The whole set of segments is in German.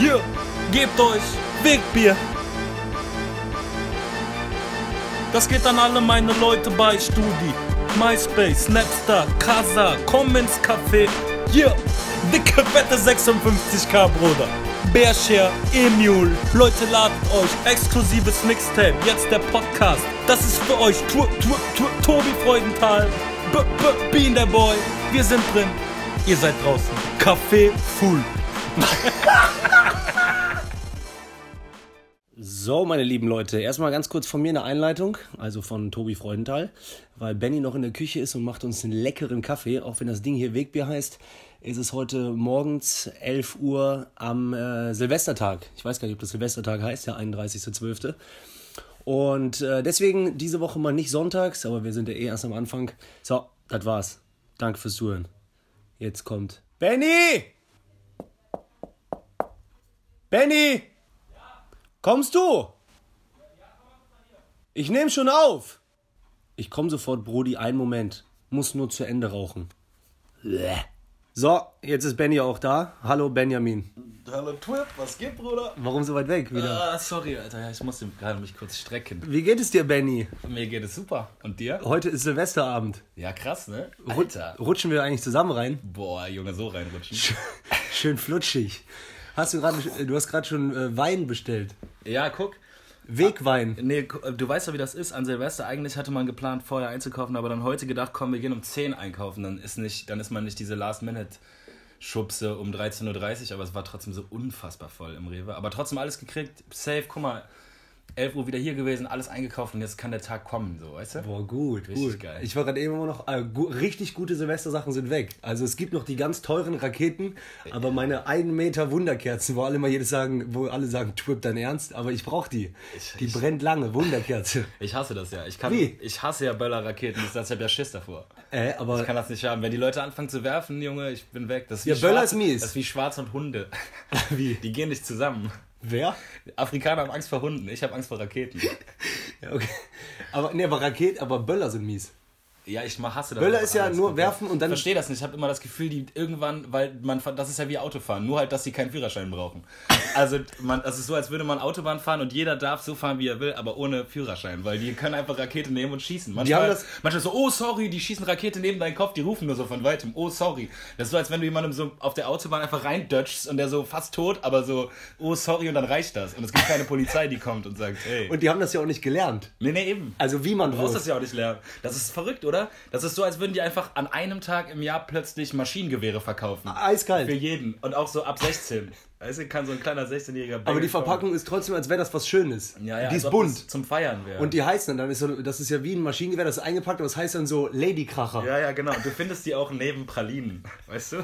Hier, gebt euch Wegbier. Das geht an alle meine Leute bei Studi, MySpace, Snapstar, Casa, komm ins Café. Hier, dicke, fette 56k, Bruder. Bearshare, Emule, Leute ladet euch, exklusives Mixtape, jetzt der Podcast. Das ist für euch, tu, tu, tu, Tobi Freudenthal, B, B, Bean der Boy. Wir sind drin, ihr seid draußen. Café full. So, meine lieben Leute, erstmal ganz kurz von mir eine Einleitung, also von Tobi Freudenthal, weil Benny noch in der Küche ist und macht uns einen leckeren Kaffee, auch wenn das Ding hier Wegbier heißt. ist Es heute morgens 11 Uhr am äh, Silvestertag. Ich weiß gar nicht, ob das Silvestertag heißt, der 31.12. Und äh, deswegen diese Woche mal nicht sonntags, aber wir sind ja eh erst am Anfang. So, das war's. Danke fürs Zuhören. Jetzt kommt Benny! Benny! Kommst du? Ich nehme schon auf. Ich komme sofort, Brody. Einen Moment. Muss nur zu Ende rauchen. Bäh. So, jetzt ist Benny auch da. Hallo Benjamin. Hallo Twip, was geht, Bruder? Warum so weit weg wieder? Ah, sorry, Alter, ich musste gerade mich kurz strecken. Wie geht es dir, Benny? Mir geht es super. Und dir? Heute ist Silvesterabend. Ja, krass, ne? Alter. Rutschen wir eigentlich zusammen rein? Boah, Junge, so reinrutschen. Schön flutschig. Hast du gerade, du hast gerade schon äh, Wein bestellt. Ja, guck. Wegwein. Nee, gu- du weißt doch, wie das ist. An Silvester eigentlich hatte man geplant, vorher einzukaufen, aber dann heute gedacht, komm, wir gehen um 10 einkaufen. Dann ist, nicht, dann ist man nicht diese Last-Minute-Schubse um 13.30 Uhr, aber es war trotzdem so unfassbar voll im Rewe. Aber trotzdem alles gekriegt, safe, guck mal, 11 Uhr wieder hier gewesen, alles eingekauft und jetzt kann der Tag kommen, so, weißt du? Boah, gut, Richtig gut. geil. Ich war gerade eben immer noch, äh, gu richtig gute Silvestersachen sind weg. Also es gibt noch die ganz teuren Raketen, aber meine 1 Meter Wunderkerzen, wo alle mal jedes sagen, wo alle sagen, Twip dein Ernst, aber ich brauche die. Ich- die ich- brennt lange, Wunderkerze. Ich hasse das ja. Ich, kann, Wie? ich hasse ja Böller-Raketen. Ich habe ja Schiss davor. Äh, aber Ich kann das nicht haben. Wenn die Leute anfangen zu werfen, Junge, ich bin weg. Das ist Ja, wie Böller Schwarz- ist mies. Das ist wie Schwarz und Hunde. Wie? Die gehen nicht zusammen. Wer? Afrikaner haben Angst vor Hunden. Ich habe Angst vor Raketen. Ja, okay. Aber nee, aber Raketen, aber Böller sind mies. Ja, ich mach- hasse das. Böller ist ja nur komplett. werfen und dann- Ich verstehe das nicht. Ich habe immer das Gefühl, die irgendwann, weil man, das ist ja wie Autofahren. Nur halt, dass sie keinen Führerschein brauchen. Also, man, das ist so, als würde man Autobahn fahren und jeder darf so fahren, wie er will, aber ohne Führerschein. Weil die können einfach Rakete nehmen und schießen. Manchmal, haben das- manchmal so, oh sorry, die schießen Rakete neben deinen Kopf, die rufen nur so von weitem, oh sorry. Das ist so, als wenn du jemandem so auf der Autobahn einfach reindötschst und der so fast tot, aber so, oh sorry und dann reicht das. Und es gibt keine Polizei, die kommt und sagt, hey. Und die haben das ja auch nicht gelernt. nee, nee, eben. Also wie man Du brauchst das ja auch nicht lernen. Das ist verrückt, oder? Das ist so, als würden die einfach an einem Tag im Jahr plötzlich Maschinengewehre verkaufen. Eiskalt. Für jeden. Und auch so ab 16. Weißt du, kann so ein kleiner 16-jähriger Aber die Verpackung ist trotzdem, als wäre das was Schönes. ja, ja, die ist bunt. Zum Feiern wäre. Und die heißen dann, dann ist so, das ist ja wie ein Maschinengewehr, das ist eingepackt, aber das heißt dann so Ladykracher. ja, ja, genau. Du findest die auch neben Pralinen. Weißt du?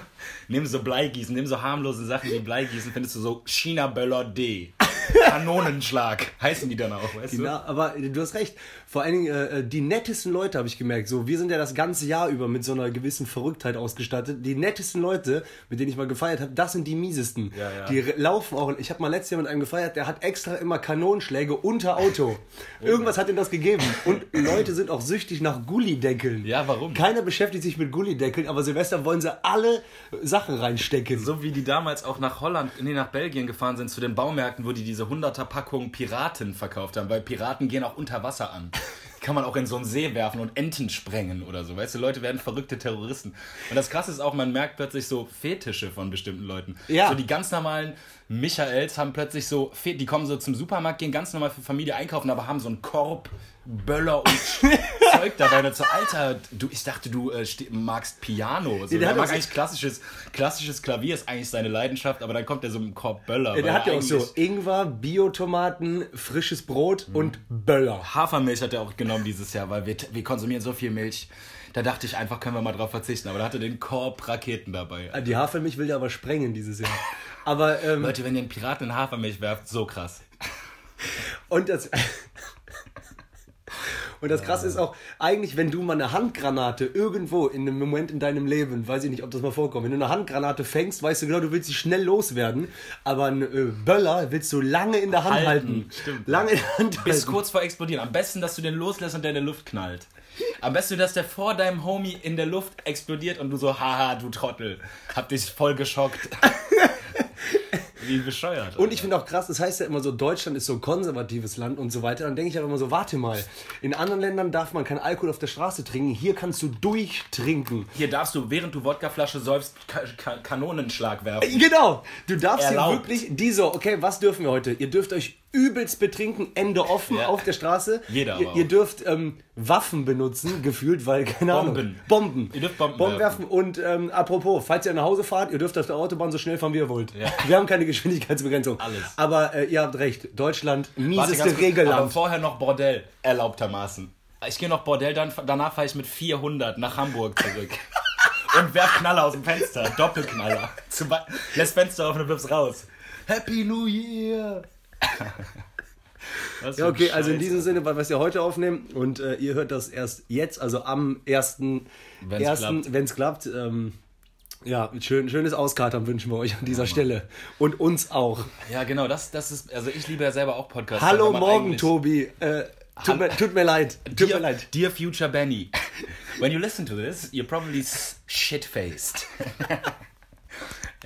Neben so Bleigießen, neben so harmlose Sachen wie Bleigießen findest du so China-Böller D. Kanonenschlag heißen die dann auch, weißt du? Ja, aber du hast recht. Vor allen Dingen äh, die nettesten Leute habe ich gemerkt. So, wir sind ja das ganze Jahr über mit so einer gewissen Verrücktheit ausgestattet. Die nettesten Leute, mit denen ich mal gefeiert habe, das sind die miesesten. Ja, ja. Die laufen auch. Ich habe mal letztes Jahr mit einem gefeiert, der hat extra immer Kanonenschläge unter Auto. Irgendwas hat ihm das gegeben. Und Leute sind auch süchtig nach Gullideckeln. Ja, warum? Keiner beschäftigt sich mit Gullideckeln, aber Silvester wollen sie alle Sachen reinstecken. So wie die damals auch nach Holland, nee, nach Belgien gefahren sind zu den Baumärkten, wo die diese 100er Packung Piraten verkauft haben, weil Piraten gehen auch unter Wasser an. Kann man auch in so einen See werfen und Enten sprengen oder so. Weißt du, Leute werden verrückte Terroristen. Und das Krasse ist auch, man merkt plötzlich so Fetische von bestimmten Leuten. Ja. So die ganz normalen Michaels haben plötzlich so, die kommen so zum Supermarkt, gehen ganz normal für Familie einkaufen, aber haben so einen Korb Böller und Zeug dabei. So, Alter, du, ich dachte, du äh, magst Piano. So, der der hat mag eigentlich klassisches, klassisches Klavier ist eigentlich seine Leidenschaft, aber dann kommt er so einem Korb Böller. Ja, der hat ja auch so Ingwer, Biotomaten, frisches Brot und Böller. Hafermilch hat er auch genommen dieses Jahr, weil wir, wir konsumieren so viel Milch. Da dachte ich einfach, können wir mal drauf verzichten. Aber da hatte den Korb Raketen dabei. Die Hafermilch will der aber sprengen dieses Jahr. Aber, ähm, Leute, wenn ihr einen Piraten in Hafermilch werft, so krass. und das. Und das krasse ist auch, eigentlich, wenn du mal eine Handgranate irgendwo in einem Moment in deinem Leben, weiß ich nicht, ob das mal vorkommt, wenn du eine Handgranate fängst, weißt du genau, du willst sie schnell loswerden, aber einen äh, Böller willst du lange in der Hand halten. Halten, stimmt. Lange in der Hand Bis halten. kurz vor explodieren. Am besten, dass du den loslässt und der in der Luft knallt. Am besten, dass der vor deinem Homie in der Luft explodiert und du so, haha, du Trottel. Hab dich voll geschockt. Wie bescheuert. Und ich finde auch krass, das heißt ja immer so, Deutschland ist so ein konservatives Land und so weiter. Dann denke ich aber immer so, warte mal, in anderen Ländern darf man keinen Alkohol auf der Straße trinken, hier kannst du durchtrinken. Hier darfst du, während du Wodkaflasche säufst, Ka Ka Kanonenschlag werfen. Genau, du darfst Erlaubt. hier wirklich, die so, okay, was dürfen wir heute? Ihr dürft euch übelst betrinken, Ende offen Ja. auf der Straße. Jeder Ihr, ihr dürft ähm, Waffen benutzen, gefühlt, weil, keine Ahnung. Bomben. Bomben. Ihr dürft Bomben werfen. Und ähm, apropos, falls ihr nach Hause fahrt, ihr dürft auf der Autobahn so schnell fahren, wie ihr wollt. Ja. Wir haben keine Geschwindigkeitsbegrenzung. Alles. Aber äh, ihr habt recht, Deutschland, Warte, mieseste kurz, Regelland. Aber vorher noch Bordell, erlaubtermaßen. Ich gehe noch Bordell, dann, danach fahre ich mit 400 nach Hamburg zurück. Und werf Knaller aus dem Fenster, Doppelknaller. Lässt Fenster offen und wirf's raus. Happy New Year! Was Ja, okay, ein also in diesem Sinne, weil wir es ja heute aufnehmen und äh, ihr hört das erst jetzt, also am 1. Wenn's klappt. wenn es klappt. Ähm, ja, schön, schönes Auskatern wünschen wir euch an dieser Stelle. Und uns auch. Ja, genau, das, das ist, also ich liebe ja selber auch Podcasts. Hallo morgen, Tobi. Äh, tut, mir, tut mir leid. Tut mir Dear, leid. dear future Benny, when you listen to this, you're probably shit-faced.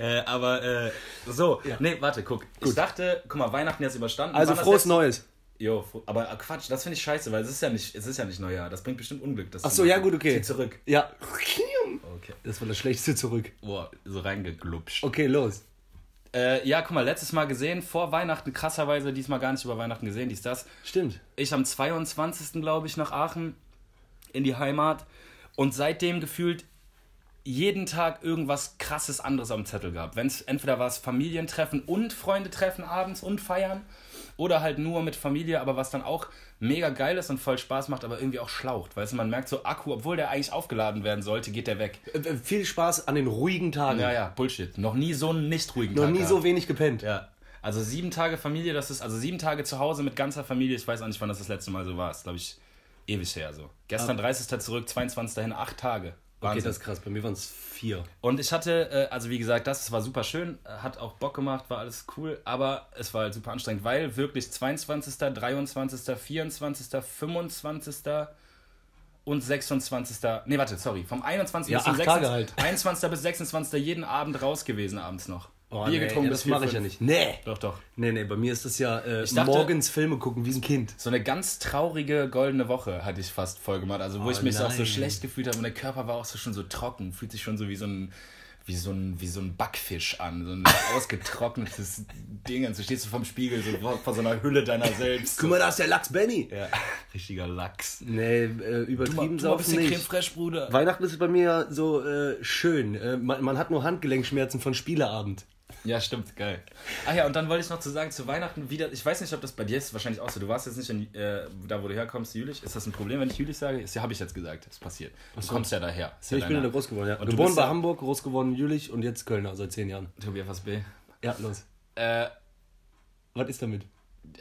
äh, aber äh, so, nee, warte, guck. Ich dachte, guck mal, Weihnachten jetzt überstanden. Also frohes Neues. Jo, aber äh, Quatsch, das finde ich scheiße, weil es ist ja nicht, es ist ja nicht Neujahr. Das bringt bestimmt Unglück. Das Ach so, ja gut, okay. Zieh zurück. Ja. Okay. Das war das Schlechteste zurück. Boah, so reingeglupscht. Okay, los. Äh, ja, guck mal, letztes Mal gesehen, vor Weihnachten, krasserweise, diesmal gar nicht über Weihnachten gesehen, dies, das. Stimmt. Ich am 22. glaube ich nach Aachen in die Heimat und seitdem gefühlt jeden Tag irgendwas krasses anderes am Zettel gehabt. Wenn es entweder war es Familientreffen und Freunde treffen abends und feiern oder halt nur mit Familie, aber was dann auch mega geil ist und voll Spaß macht, aber irgendwie auch schlaucht. Weißt du, man merkt so Akku, obwohl der eigentlich aufgeladen werden sollte, geht der weg. Äh, äh, viel Spaß an den ruhigen Tagen. Ja, ja, Bullshit. Noch nie so einen nicht ruhigen Noch Tag nie gehabt. so wenig gepennt. Ja. Also sieben Tage Familie, das ist, also sieben Tage zu Hause mit ganzer Familie, ich weiß auch nicht, wann das das letzte Mal so war. Ist, glaube ich, ewig her so. Gestern 30. zurück, 22. hin, acht Tage. Okay, Wahnsinn. das ist krass. Bei mir waren es vier. Und ich hatte, äh, also wie gesagt, das war super schön, hat auch Bock gemacht, war alles cool, aber es war halt super anstrengend, weil wirklich 22., 23., 24., 25. und 26. Nee, warte, sorry, vom 21. Ja, bis zum acht Tage 26. 21. bis 26. jeden Abend raus gewesen abends noch. Oh, Bier nee, getrunken ja, das mache ich ja nicht. Nee. Doch, doch. Nee, nee, bei mir ist das ja äh, dachte- morgens Filme gucken wie ein Kind. So eine ganz traurige goldene Woche hatte ich fast voll gemacht. Also wo ich mich auch so nein. schlecht gefühlt habe und der Körper war auch so schon so trocken, fühlt sich schon so wie so ein wie so ein, wie so ein Backfisch an, so ein ausgetrocknetes Ding. Und so stehst du vorm Spiegel, so vor, so einer Hülle deiner selbst. Guck mal, da ist der Lachs Benny. Ja, richtiger Lachs. Nee, äh, Du übertrieben du mal saufen bisschen Creme nicht. fraiche, Bruder. Weihnachten ist bei mir so äh, schön. Äh, man, man hat nur Handgelenkschmerzen von Spieleabend. Ja, stimmt, geil. Ach ja, und dann wollte ich noch zu sagen, zu Weihnachten wieder, ich weiß nicht, ob das bei dir ist, wahrscheinlich auch so. Du warst jetzt nicht in, äh, da, wo du herkommst, Jülich. Ist das ein Problem, wenn ich Jülich sage? Ist ja, habe ich jetzt gesagt, ist passiert. Du kommst ja daher. Ja, ich bin in deiner- der groß geworden, ja. Und du Geboren bei ja- Hamburg, groß geworden in Jülich und jetzt Kölner seit zehn Jahren. Tobi FSB. Ja, los. Äh, Was ist damit?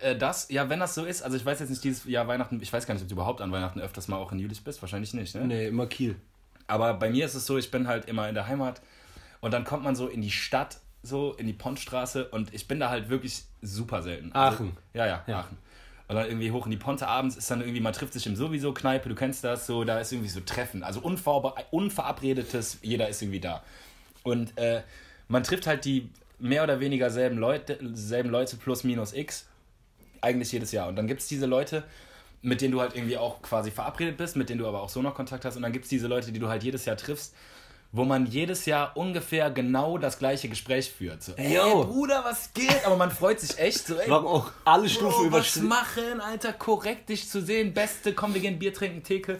äh, das, ja, wenn das so ist, also ich weiß jetzt nicht, dieses Jahr Weihnachten, ich weiß gar nicht, ob du überhaupt an Weihnachten öfters mal auch in Jülich bist, wahrscheinlich nicht, ne? Nee, immer Kiel. Aber bei mir ist es so, ich bin halt immer in der Heimat und dann kommt man so in die Stadt, so in die Pontstraße und ich bin da halt wirklich super selten. Aachen. Also, ja, ja, Aachen. Und dann irgendwie hoch in die Ponte abends ist dann irgendwie, man trifft sich im sowieso Kneipe, du kennst das, so, da ist irgendwie so Treffen. Also unver unverabredetes, jeder ist irgendwie da. Und äh, man trifft halt die mehr oder weniger selben Leute, selben Leute plus minus x eigentlich jedes Jahr. Und dann gibt es diese Leute, mit denen du halt irgendwie auch quasi verabredet bist, mit denen du aber auch so noch Kontakt hast. Und dann gibt es diese Leute, die du halt jedes Jahr triffst, wo man jedes Jahr ungefähr genau das gleiche Gespräch führt. So, ey, Yo. Bruder, was geht? Aber man freut sich echt so, ey, Wir haben auch alle Stufen was überschritten. machen, Alter, korrekt dich zu sehen, beste, komm, wir gehen Bier trinken, Theke,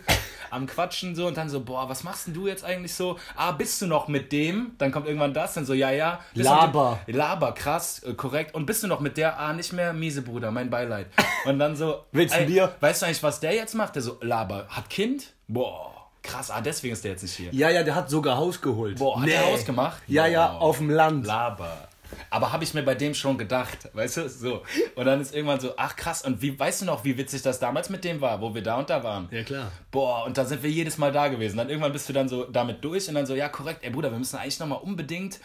am Quatschen so und dann so, boah, was machst denn du jetzt eigentlich so? Ah, bist du noch mit dem? Dann kommt irgendwann das, dann so, ja, ja. Laber. Dem? Laber, krass, äh, korrekt. Und bist du noch mit der? Ah, nicht mehr, miese Bruder, mein Beileid. Und dann so, Willst du ey, Bier? Weißt du eigentlich, was der jetzt macht? Der so, Laber, hat Kind? Boah, krass, ah, deswegen ist der jetzt nicht hier. Ja, ja, der hat sogar Haus geholt. Boah, hat der Haus gemacht? Ja, ja, Boah. auf dem Land. Laber. Aber habe ich mir bei dem schon gedacht, weißt du, so. Und dann ist irgendwann so, ach krass, und wie, weißt du noch, wie witzig das damals mit dem war, wo wir da und da waren? Ja, klar. Boah, und da sind wir jedes Mal da gewesen. Dann irgendwann bist du dann so damit durch und dann so, ja, korrekt, ey Bruder, wir müssen eigentlich nochmal unbedingt,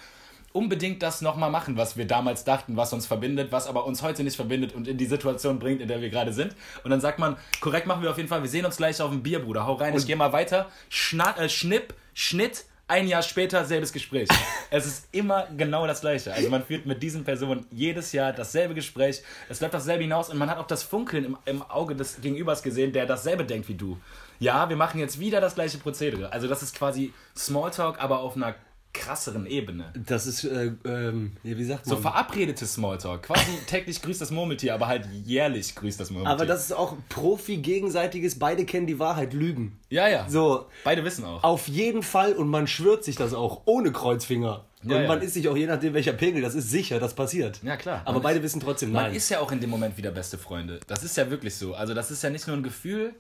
unbedingt das nochmal machen, was wir damals dachten, was uns verbindet, was aber uns heute nicht verbindet und in die Situation bringt, in der wir gerade sind. Und dann sagt man, korrekt machen wir auf jeden Fall, wir sehen uns gleich auf dem Bier, Bruder, hau rein, ich gehe mal weiter, Schna äh, Schnipp, Schnitt, Ein Jahr später selbes Gespräch. es ist immer genau das gleiche. Also man führt mit diesen Personen jedes Jahr dasselbe Gespräch. Es bleibt dasselbe hinaus und man hat auch das Funkeln im, im Auge des Gegenübers gesehen, der dasselbe denkt wie du. Ja, wir machen jetzt wieder das gleiche Prozedere. Also das ist quasi Smalltalk, aber auf einer krasseren Ebene. Das ist, äh, ähm, wie sagt So man? verabredete Smalltalk. Quasi täglich grüßt das Murmeltier, aber halt jährlich grüßt das Murmeltier. Aber das ist auch Profi-gegenseitiges, beide kennen die Wahrheit, Lügen. Ja, ja. So, Beide wissen auch. auf jeden Fall und man schwört sich das auch ohne Kreuzfinger. Ja, und ja. man ist sich auch je nachdem, welcher Pegel, das ist sicher, das passiert. Ja, klar. Aber Man beide ist- wissen trotzdem, Man nein. ist ja auch in dem Moment wieder beste Freunde. Das ist ja wirklich so. Also das ist ja nicht nur ein Gefühl,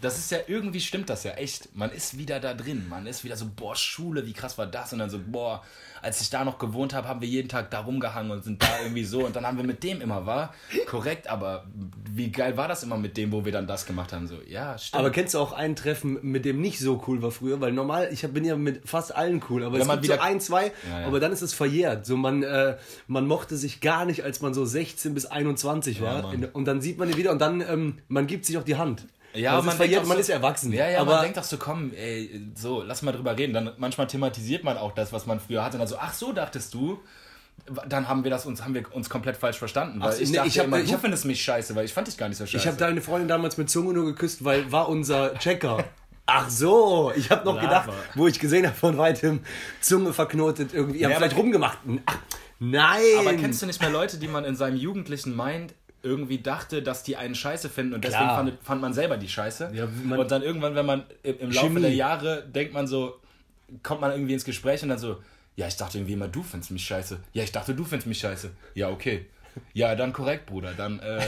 das ist ja, irgendwie stimmt das ja echt. Man ist wieder da drin. Man ist wieder so, boah, Schule, wie krass war das? Und dann so, boah, als ich da noch gewohnt habe, haben wir jeden Tag da rumgehangen und sind da irgendwie so. Und dann haben wir mit dem immer, war korrekt, aber wie geil war das immer mit dem, wo wir dann das gemacht haben? So, ja, stimmt. aber kennst du auch ein Treffen, mit dem nicht so cool war früher? Weil normal, ich bin ja mit fast allen cool, aber es man gibt so wieder- ein, zwei, Ja, ja. aber dann ist es verjährt. So man, äh, man mochte sich gar nicht, als man so 16 bis 21 war. In- und dann sieht man ihn wieder und dann, ähm, man gibt sich auch die Hand. Ja, Also man, ist verjährt, auch man so, ist erwachsen. Ja, ja, aber man denkt auch so, komm, ey, so, lass mal drüber reden. Dann manchmal thematisiert man auch das, was man früher hatte. Und dann so, ach so, dachtest du? Dann haben wir das uns, haben wir uns komplett falsch verstanden. Weil Ach, ich nee, dachte ich hab- immer, ich du hab- findest mich scheiße, weil ich fand dich gar nicht so scheiße. Ich habe deine Freundin damals mit Zunge nur geküsst, weil war unser Checker. Ach so, ich habe noch Lava. gedacht, wo ich gesehen habe von weitem Zunge verknotet irgendwie. Ihr habt Ja, vielleicht aber- rumgemacht. Ach, nein. Aber kennst du nicht mehr Leute, die man in seinem jugendlichen Mind irgendwie dachte, dass die einen scheiße finden und deswegen fand, fand man selber die scheiße? Ja, und dann irgendwann, wenn man im, im Laufe der Jahre denkt man so, kommt man irgendwie ins Gespräch und dann so, ja, ich dachte irgendwie immer, du findest mich scheiße. Ja, ich dachte, du findest mich scheiße. Ja, okay. Ja, dann korrekt, Bruder. Dann äh, äh,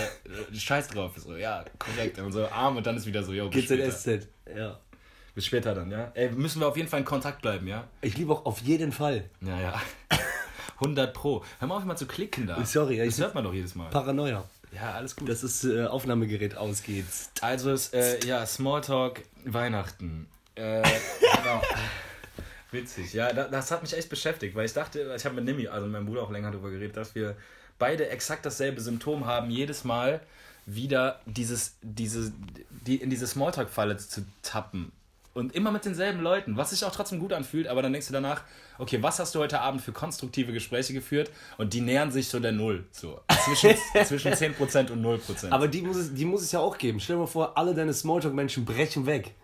scheiß drauf. So, ja, korrekt. Und so arm und dann ist wieder so, yo, bis später. GZSZ. Ja. Bis später dann, ja. Ey, müssen wir auf jeden Fall in Kontakt bleiben, ja? Ich liebe auch auf jeden Fall. Ja, ja. 100 Pro. Hör mal auf, immer zu klicken da. Sorry, ja, das ich- hört man doch jedes Mal. Paranoia. Ja, alles gut. Das ist äh, Aufnahmegerät ausgeht. Also, es, äh, ja, Smalltalk, Weihnachten. Äh, genau. Witzig. Ja, da, das hat mich echt beschäftigt, weil ich dachte, ich habe mit Nimi, also mit meinem Bruder auch länger darüber geredet, dass wir beide exakt dasselbe Symptom haben, jedes Mal wieder dieses, diese, die, in diese Smalltalk-Falle zu tappen. Und immer mit denselben Leuten, was sich auch trotzdem gut anfühlt, aber dann denkst du danach, okay, was hast du heute Abend für konstruktive Gespräche geführt? Und die nähern sich so der Null. So. Zwischen, zwischen 10% und 0%. Aber die muss, es, die muss es ja auch geben. Stell dir mal vor, alle deine Smalltalk-Menschen brechen weg.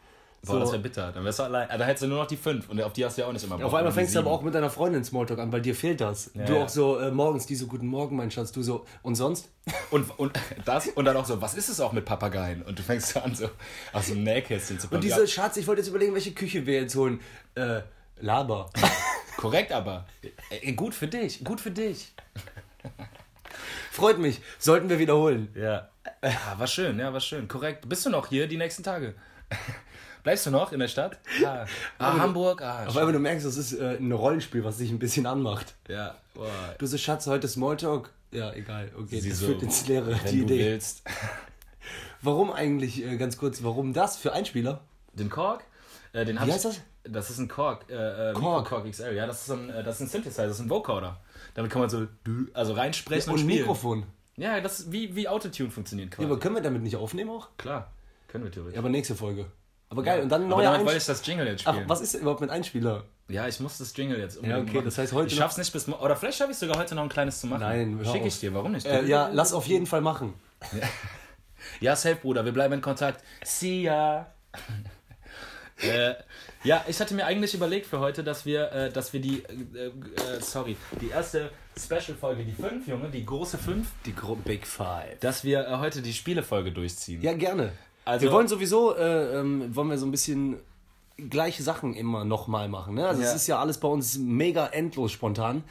Boah, das wäre bitter. Dann wärst du allein. Da hättest du nur noch die fünf und auf die hast du ja auch nicht immer Bock. Auf einmal fängst du aber auch mit deiner Freundin Smalltalk an, weil dir fehlt das. du ja. auch so äh, morgens, die so, guten Morgen, mein Schatz, du so, und sonst? Und, und das und dann auch so, was ist es auch mit Papageien? Und du fängst so an, so aus dem Nähkästchen zu Und diese, Schatz, ich wollte jetzt überlegen, welche Küche wir jetzt holen. Äh, Laber. Korrekt aber. Ey, gut für dich, gut für dich. Freut mich. Sollten wir wiederholen. Ja. ja. War schön, ja, war schön. Korrekt. Bist du noch hier die nächsten Tage? Bleibst du noch in der Stadt? Ah, ah Hamburg? Ah, Auf einmal du merkst, das ist äh, ein Rollenspiel, was dich ein bisschen anmacht. ja. Boah. Du so, Schatz, heute Smalltalk. Ja, egal. Okay, Sie das so, führt ins Leere, Wenn die du Idee. willst. Warum eigentlich, äh, ganz kurz, warum das für Einspieler? Den Korg? Äh, den Wie heißt das? Das ist ein Korg. Äh, äh, Korg. Korg XL. Ja, das ist, ein, äh, das ist ein Synthesizer, das ist ein Vocoder. Damit kann man so also reinsprechen und, Und spielen. Mikrofon. Ja, das ist wie, wie Autotune funktioniert Ja, quasi. aber können wir damit nicht aufnehmen auch? Klar, können wir theoretisch. Ja, aber nächste Folge. Aber geil, und dann ein aber neuer damit ich das Jingle jetzt Ach, spielen. was ist überhaupt mit Einspieler? Ja, ich muss das Jingle jetzt Ja, okay, machen. das heißt heute Ich schaff's nicht bis mo- Oder vielleicht schaffe ich sogar heute noch ein kleines zu machen. Nein, Schicke ich dir, warum nicht? Äh, ja, lass auf jeden Fall machen. Ja, safe, Bruder, wir bleiben in Kontakt. See ya. äh, ja, ich hatte mir eigentlich überlegt für heute, dass wir, äh, dass wir die, äh, äh, sorry, die erste Special-Folge, die 5, Junge, die große 5, Die Gruppe Big Five. dass wir äh, heute die Spielefolge durchziehen. Ja, gerne. Also- wir wollen sowieso, äh, ähm, wollen wir so ein bisschen gleiche Sachen immer nochmal machen. Ne? Also Ja. es ist ja alles bei uns mega endlos spontan.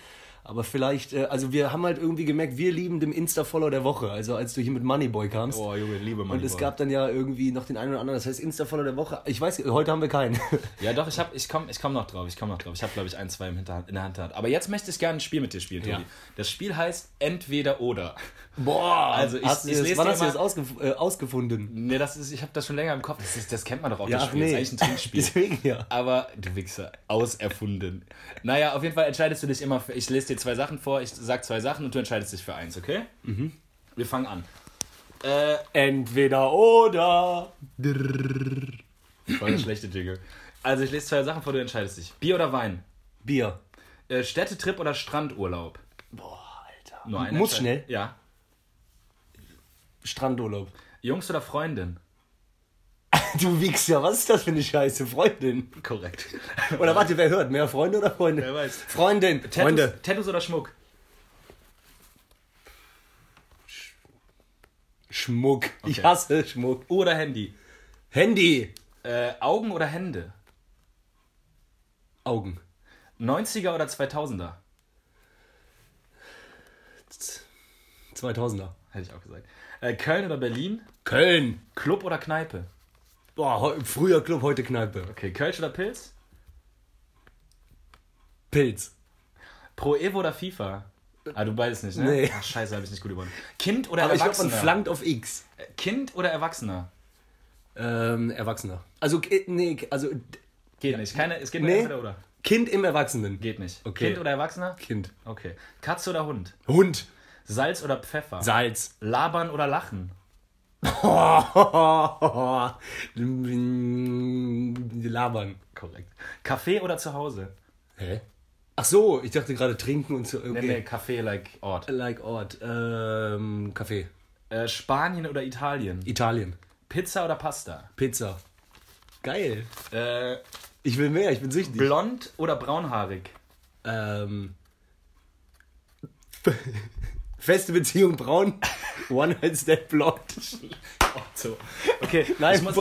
Aber vielleicht, äh, also wir haben halt irgendwie gemerkt, wir lieben den Insta-Follower der Woche. Also als du hier mit Moneyboy kamst. Oh, Junge, liebe Mann. Und es gab dann ja irgendwie noch den einen oder anderen, das heißt Insta-Follower der Woche. Ich weiß, heute haben wir keinen. Ja, doch, ich, hab, ich komme ich komm noch drauf. Ich komme noch drauf. Ich habe, glaube ich, ein, zwei im Hinterhand, in der Hand. Aber jetzt möchte ich gerne ein Spiel mit dir spielen, Tobi. Ja. Das Spiel heißt Entweder oder. Boah, Also ich- hast du ich das, wann hast du das ausgef äh, ausgefunden? Nee, das ist, ich habe das schon länger im Kopf. Das, ist, das kennt man doch auch, Ja, das Spiel. nee. Ist eigentlich ein Trinkspiel. Deswegen ja. Aber, du Wichser, auserfunden. Naja, auf jeden Fall entscheidest du dich immer für. Ich lese dir zwei Sachen vor, ich sag zwei Sachen und du entscheidest dich für eins, okay? Mhm. Wir fangen an. Äh, Entweder oder. voll der schlechte Jingle. Also ich lese zwei Sachen vor, du entscheidest dich. Bier oder Wein? Bier. Äh, Städtetrip oder Strandurlaub? Boah, Alter. Nur eine Muss schnell. Ja. Strandurlaub. Jungs oder Freundin? Du wiegst ja, was ist das für eine Scheiße? Freundin. Korrekt. Oder warte, wer hört? Mehr Freunde oder Freunde? Wer weiß. Freundin. Tattoos, Freunde. Tattoos oder Schmuck? Schmuck. Ich Okay. hasse Schmuck. Uhr oder Handy? Handy. Äh, Augen oder Hände? Augen. 90er oder 2000er? 2000er. Hätte ich auch gesagt. Äh, Köln oder Berlin? Köln. Club oder Kneipe? Boah, früher Club, heute Kneipe. Okay, Kölsch oder Pilz? Pilz. Pro Evo oder FIFA? Ah, du beides nicht, ne? Nee. Ach, scheiße, habe ich nicht gut übernommen. Kind oder Aber ich glaube, man Erwachsener? flankt auf X. Äh, kind oder Erwachsener? Ähm, Erwachsener. Also, äh, nee, also Geht nicht. Keine, es geht nur Nee. entweder oder. Kind im Erwachsenen. Geht nicht. Okay. Kind oder Erwachsener? Kind. Okay. Katze oder Hund? Hund. Salz oder Pfeffer? Salz. Labern oder Lachen? Labern. Korrekt. Kaffee oder zu Hause? Hä? Ach so, ich dachte gerade trinken und so. Okay. Nee, nee, Kaffee like Ort. Like Ort. Ähm, Kaffee. Äh, Spanien oder Italien? Italien. Pizza oder Pasta? Pizza. Geil. Äh, Ich will mehr, ich bin süchtig. blond oder braunhaarig? ähm, feste Beziehung braun. One Night Stand blond. So. Okay, Nein, ich muss,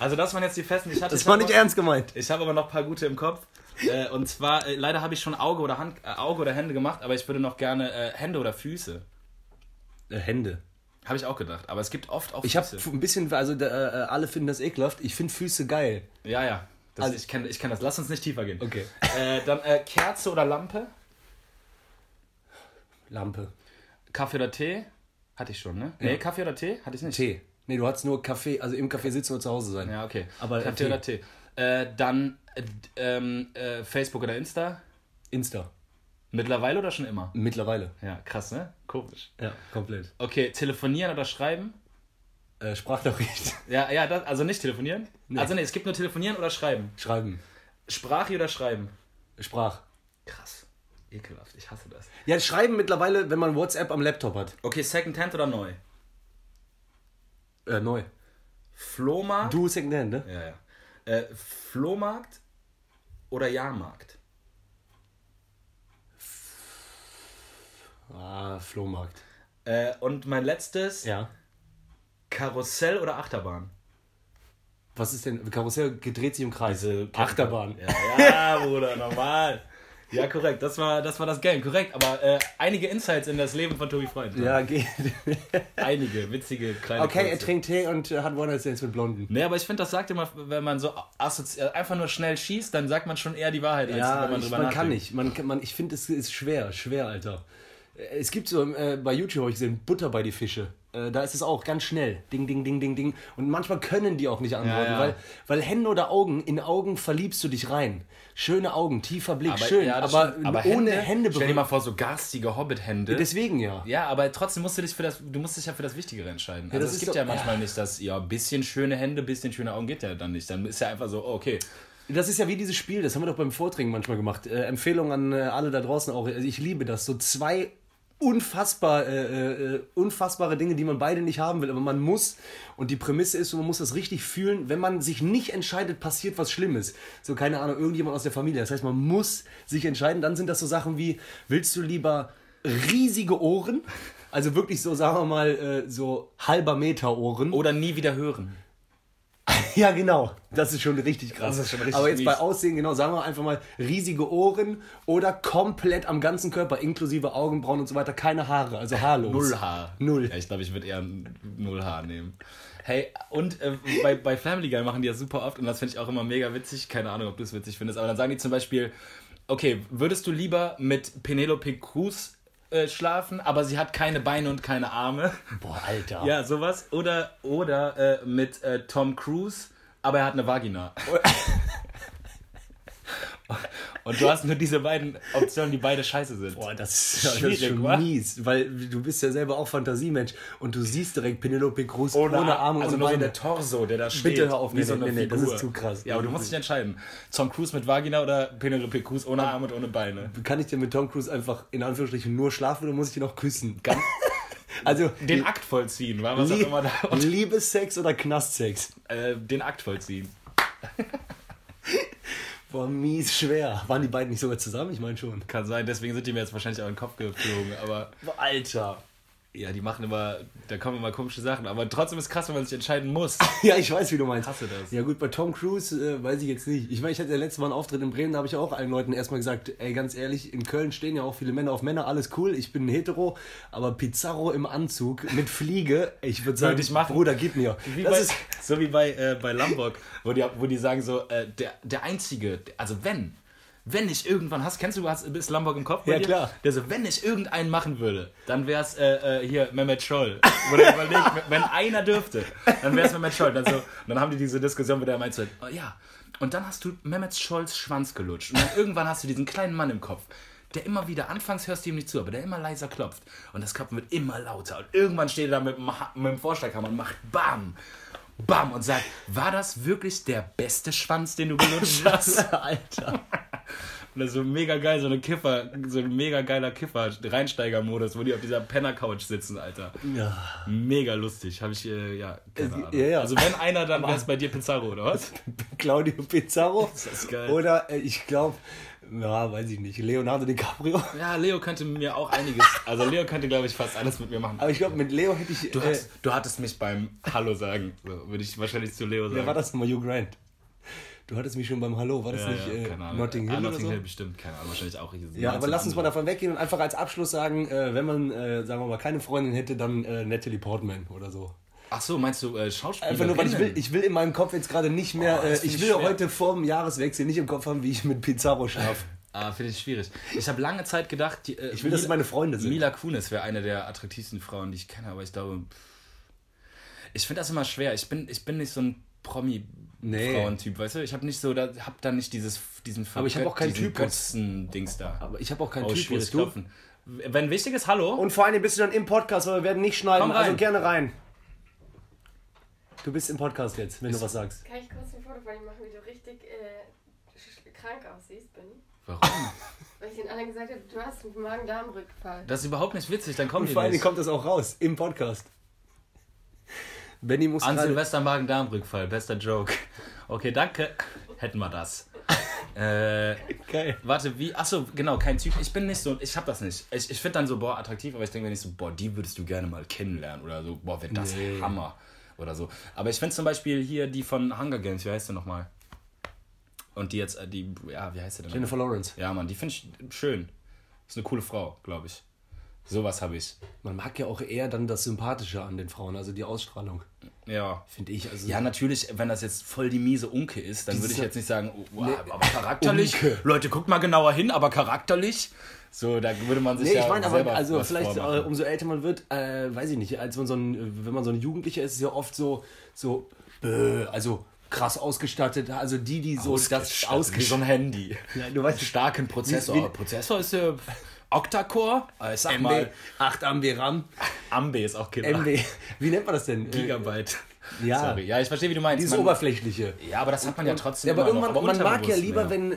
also das waren jetzt die festen. Ich hatte, Das ich war nicht noch- ernst gemeint. Ich habe aber noch ein paar gute im Kopf. Äh, und zwar, äh, leider habe ich schon Auge oder Hand, äh, Auge oder Hände gemacht, aber ich würde noch gerne äh, Hände oder Füße. Äh, Hände. Habe ich auch gedacht. Aber es gibt oft auch Ich habe ein bisschen, also da, äh, alle finden das ekelhaft. Ich finde Füße geil. Ja, ja. Das, Also- ich kenne ich kenn das. Lass uns nicht tiefer gehen. Okay. Dann Kerze oder Lampe? Lampe. Kaffee oder Tee? Hatte ich schon, ne? Nee, Kaffee oder Tee? Hatte ich nicht. Tee. Nee, du hattest nur Kaffee, also im Café sitzen oder zu Hause sein. Ja, okay. Aber, äh, Kaffee Tee. oder Tee? Äh, dann äh, ähm, äh, Facebook oder Insta? Insta. Mittlerweile oder schon immer? Mittlerweile. Ja, krass, ne? Komisch. Ja, komplett. Okay, telefonieren oder schreiben? Äh, Sprachnachricht. Ja, ja, das, also nicht telefonieren? Also nee, es gibt nur telefonieren oder schreiben. Schreiben. Sprache oder schreiben? Sprach. Krass. Ekelhaft, ich hasse das. Ja, schreiben mittlerweile, wenn man WhatsApp am Laptop hat. Okay, Secondhand oder neu? Äh, neu. Flohmarkt? Du Secondhand, ne? Ja, ja. Äh, Flohmarkt oder Jahrmarkt? Ah, Flohmarkt. Äh, und mein letztes, Ja. Karussell oder Achterbahn? Was ist denn? Karussell gedreht sich im Kreis. Diese Achterbahn. Ja, ja, Bruder, normal. Ja, korrekt. Das war das, war das Game, korrekt. Aber äh, einige Insights in das Leben von Tobi Freund. Ja, geht. Einige witzige kleine Okay, er kurze. trinkt Tee und äh, hat One Stands mit Blonden. Nee, aber ich finde, das sagt immer, wenn man so assozi einfach nur schnell schießt, dann sagt man schon eher die Wahrheit, als Ja, wenn man ich, drüber man kann nachdenkt. nicht. Man, kann- man, ich finde, es ist schwer, schwer, Alter. Äh, Es gibt so, äh, bei YouTube habe ich gesehen, Butter bei die Fische. Äh, da ist es auch ganz schnell. Ding, ding, ding, ding, ding. Und manchmal können die auch nicht antworten, ja. Weil, weil Hände oder Augen, in Augen verliebst du dich rein. Schöne Augen, tiefer Blick, schön. ja, aber, aber ohne Hände, Hände Stell dir mal vor, so garstige Hobbit-Hände. Deswegen ja. Ja, aber trotzdem musst du dich für das, du musst dich ja für das Wichtigere entscheiden. Also es gibt doch- ja manchmal nicht das, ja, bisschen schöne Hände, bisschen schöne Augen geht ja dann nicht. Dann ist ja einfach so, okay. Das ist ja wie dieses Spiel, das haben wir doch beim Vortrinken manchmal gemacht. Äh, Empfehlung an äh, alle da draußen auch. Also ich liebe das. So zwei unfassbar, äh, äh, unfassbare Dinge, die man beide nicht haben will, aber man muss. Und die Prämisse ist, man muss das richtig fühlen. Wenn man sich nicht entscheidet, passiert was Schlimmes. So, keine Ahnung, irgendjemand aus der Familie. Das heißt, man muss sich entscheiden. Dann sind das so Sachen wie, willst du lieber riesige Ohren? Also wirklich so, sagen wir mal, äh, so halber Meter Ohren. Oder nie wieder hören. Ja, genau. Das ist schon richtig krass. Das ist schon richtig Aber jetzt mies. bei Aussehen, genau, sagen wir einfach mal riesige Ohren oder komplett am ganzen Körper, inklusive Augenbrauen und so weiter, keine Haare, also haarlos. Null Haar. Null. Ja, ich glaube, ich würde eher Null Haar nehmen. Hey, und äh, bei, bei Family Guy machen die das super oft und das finde ich auch immer mega witzig. Keine Ahnung, ob du es witzig findest, aber dann sagen die zum Beispiel, okay, würdest du lieber mit Penelope Cruz äh, schlafen, aber sie hat keine Beine und keine Arme? Boah, Alter. Ja, sowas. Oder, oder äh, mit äh, Tom Cruise, aber er hat eine Vagina. Und du hast nur diese beiden Optionen, die beide scheiße sind. Boah, das ist, das Schwierig, ist schon mies, weil du bist ja selber auch Fantasiemensch und du siehst direkt Penelope Cruz ohne, Arme also und nur so Beine. der Torso, der da steht. hör auf, nee, so nee, nee, das ist zu krass. Ja, aber du musst dich entscheiden. Tom Cruise mit Vagina oder Penelope Cruz ohne Arme und ohne Beine? Kann ich denn mit Tom Cruise einfach in Anführungsstrichen nur schlafen oder muss ich ihn auch küssen? Ganz, also Den Akt vollziehen, war was auch immer da. Liebessex oder Knastsex? Äh, den Akt vollziehen. Boah, mies schwer. Waren die beiden nicht sogar zusammen? Ich meine schon. Kann sein, deswegen sind die mir jetzt wahrscheinlich auch in den Kopf geflogen. Aber Alter. Ja, die machen immer, da kommen immer komische Sachen. Aber trotzdem ist es krass, wenn man sich entscheiden muss. Ja, ich weiß, wie du meinst. Hasse das. Ja gut, bei Tom Cruise äh, weiß ich jetzt nicht. Ich meine, ich hatte ja letztes Mal einen Auftritt in Bremen, da habe ich auch allen Leuten erstmal gesagt, ey, ganz ehrlich, in Köln stehen ja auch viele Männer auf Männer, alles cool, ich bin ein hetero, aber Pizarro im Anzug mit Fliege, ich würde sagen, ich machen. Bruder, gib mir. Wie das bei, ist, so wie bei, äh, bei Lombok, wo die, wo die sagen so, äh, der, der einzige, also wenn, wenn ich irgendwann hast, kennst du, hast, ist Lombok im Kopf? bei Ja, dir? klar. Der so, wenn ich irgendeinen machen würde, dann wäre es äh, äh, hier Mehmet Scholl. Wo der überlegt, wenn einer dürfte, dann wäre es Mehmet Scholl. Dann, so, und dann haben die diese Diskussion, wo der meint so, oh, ja, und dann hast du Mehmet Scholls Schwanz gelutscht. Und dann irgendwann hast du diesen kleinen Mann im Kopf. Der immer wieder, anfangs hörst du ihm nicht zu, aber der immer leiser klopft. Und das Klopfen wird immer lauter. Und irgendwann steht er da mit dem, Ha- mit dem Vorschlaghammer und macht BAM! BAM! Und sagt, war das wirklich der beste Schwanz, den du gelutscht hast? Alter. Und das ist so mega geil, so eine Kiffer, so ein mega geiler Kiffer, Reinsteiger-Modus, wo die auf dieser Penner-Couch sitzen, Alter. Ja. Mega lustig. Habe ich, äh, ja, keine Ahnung. ja, ja. Also wenn einer, dann wäre es bei dir Pizarro, oder was? Claudio Pizarro. Das ist geil. Oder äh, ich glaube, ja, weiß ich nicht, Leonardo DiCaprio. Ja, Leo könnte mir auch einiges, also Leo könnte, glaube ich, fast alles mit mir machen. Aber ich glaube, mit Leo hätte ich. Du, äh, hast, du hattest mich beim Hallo sagen, so, würde ich wahrscheinlich zu Leo sagen. wer war das nochmal? Hugh Grant. Du hattest mich schon beim Hallo, war das Ja, nicht ja, äh. Notting Hill ah, Notting so? Hill bestimmt, keine Ahnung, wahrscheinlich auch. Ja, aber lass uns mal davon weggehen und einfach als Abschluss sagen, äh, wenn man, äh, sagen wir mal, keine Freundin hätte, dann äh, Natalie Portman oder so. Ach so, meinst du äh, Schauspielerin? Einfach nur, weil ich will, ich will in meinem Kopf jetzt gerade nicht mehr, Oh, äh, ich will schwer. heute vor dem Jahreswechsel nicht im Kopf haben, wie ich mit Pizarro schlafe. Ah, finde ich schwierig. Ich habe lange Zeit gedacht, die, äh, Ich will, dass sie meine Freunde sind. Mila Kunis wäre eine der attraktivsten Frauen, die ich kenne, aber ich glaube, ich finde das immer schwer. Ich bin, ich bin nicht so ein Promi-Frauentyp, weißt du? Ich habe nicht so, da, hab da nicht dieses, diesen Aber ich hab auch keinen Typus. Götzen-Dings da. Aber ich habe auch keinen oh, Typus. schwierig Du? Wenn wichtig ist, hallo? Und vor allem bist du dann im Podcast, weil wir werden nicht schneiden, Komm rein. also gerne rein. Du bist im Podcast jetzt, wenn du was sagst. Kann ich kurz ein Foto von dir machen, wie du richtig äh, krank aussiehst, Benni? Warum? Weil ich den anderen gesagt habe, du hast einen Magen-Darm-Rückfall. Das ist überhaupt nicht witzig, dann kommen Und die vor allem kommt das auch raus, im Podcast. Benny muss An. Silvester Magen-Darm-Rückfall, bester Joke. Okay, danke. Hätten wir das. äh, Geil. Warte, wie? Achso, genau, kein Typ. Ich bin nicht so, ich hab das nicht. Ich, ich finde dann so, boah, attraktiv, aber ich denke mir nicht so, boah, die würdest du gerne mal kennenlernen oder so, boah, wäre das Nee. Hammer oder so. Aber ich finde zum Beispiel hier die von Hunger Games, wie heißt sie nochmal? Und die jetzt, äh, die, ja, wie heißt sie denn? Jennifer Lawrence. Ja, Mann, die finde ich schön. Ist eine coole Frau, glaube ich. Sowas habe ich. Man mag ja auch eher dann das Sympathische an den Frauen, also die Ausstrahlung, Ja. finde ich. Also Ja, natürlich, wenn das jetzt voll die miese Unke ist, dann würde ich jetzt nicht sagen, oh, wow, aber charakterlich, Unke. Leute, guckt mal genauer hin, aber charakterlich, so, da würde man sich Nee, ja ich meine aber, also vielleicht äh, vormachen. umso älter man wird, äh, weiß ich nicht, als man so ein, wenn man so ein Jugendlicher ist, ist ja oft so, so, bäh, also krass ausgestattet, also die, die so das Ausgestattet, wie so ein Handy. Ja, du weißt, Starken Prozessor. Wie- Prozessor ist der Octa-Core, äh, sag MB, mal, 8 MB RAM, Ambe ist auch Killer. MB, wie nennt man das denn? Gigabyte. Ja. Sorry. Ja, ich verstehe, wie du meinst. Dieses Man- Oberflächliche. ja, aber das hat man ja trotzdem Ja, aber immer noch, irgendwann, man mag ja lieber, mehr. wenn, äh,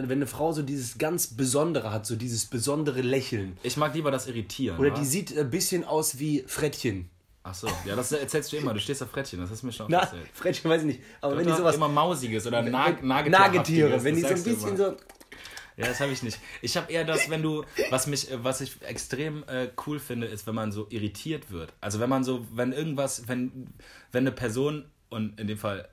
äh, wenn eine Frau so dieses ganz Besondere hat, so dieses besondere Lächeln. Ich mag lieber das Irritieren. Oder die sieht ein bisschen aus wie Frettchen. Ach so, ja, das erzählst du immer. Du stehst auf Frettchen, das hast du mir schon Na, erzählt. Frettchen weiß ich nicht. Aber wenn die sowas. immer Mausiges oder Nag Nagetierhaftiges, Nagetiere, wenn die so ein du bisschen so. Ja, das habe ich nicht. Ich habe eher das, wenn du, was mich, äh, was ich extrem äh, cool finde, ist, wenn man so irritiert wird. Also wenn man so, wenn irgendwas, wenn, wenn eine Person und in dem Fall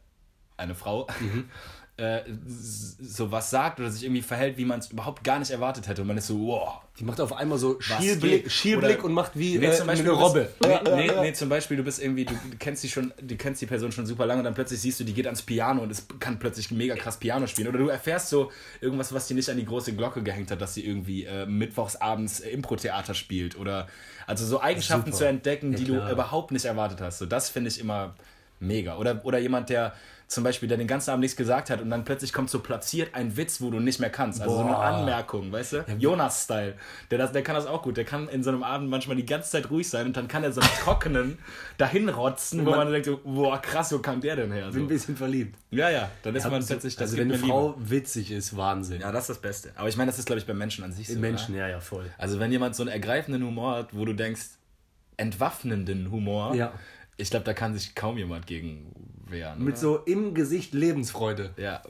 eine Frau Mhm. äh, so was sagt oder sich irgendwie verhält, wie man es überhaupt gar nicht erwartet hätte und man ist so, wow. Die macht auf einmal so Schielblick? Schielblick und macht wie Nee, äh, zum Beispiel, eine Robbe. bist- Nee, nee, nee, zum Beispiel, du bist irgendwie, du kennst die schon, du kennst die Person schon super lange und dann plötzlich siehst du, die geht ans Piano und es kann plötzlich mega krass Piano spielen. Oder du erfährst so irgendwas, was die nicht an die große Glocke gehängt hat, dass sie irgendwie äh, mittwochsabends äh, Impro-Theater spielt. Oder also so Eigenschaften zu entdecken, die klar. du überhaupt nicht erwartet hast. So, das finde ich immer mega. Oder, oder jemand, der, zum Beispiel, der den ganzen Abend nichts gesagt hat und dann plötzlich kommt so platziert ein Witz, wo du nicht mehr kannst. Also so eine Boah. Anmerkung, weißt du? Jonas-Style. Der, das- der kann das auch gut. Der kann in so einem Abend manchmal die ganze Zeit ruhig sein und dann kann er so einen trockenen dahin rotzen, wo Man- man denkt, so, boah, krass, wo kam der denn her? Bin So. ein bisschen verliebt. Ja, ja, dann ist man plötzlich, das also wenn eine Frau witzig ist, Wahnsinn. Liebe. Ja, das ist das Beste. Aber ich meine, das ist, glaube ich, beim Menschen an sich so. Menschen, Oder? ja, ja, voll. Also wenn jemand so einen ergreifenden Humor hat, wo du denkst, entwaffnenden Humor, Ja. ich glaube, da kann sich kaum jemand gegen wehren. Mit oder? so im Gesicht Lebensfreude. Ja,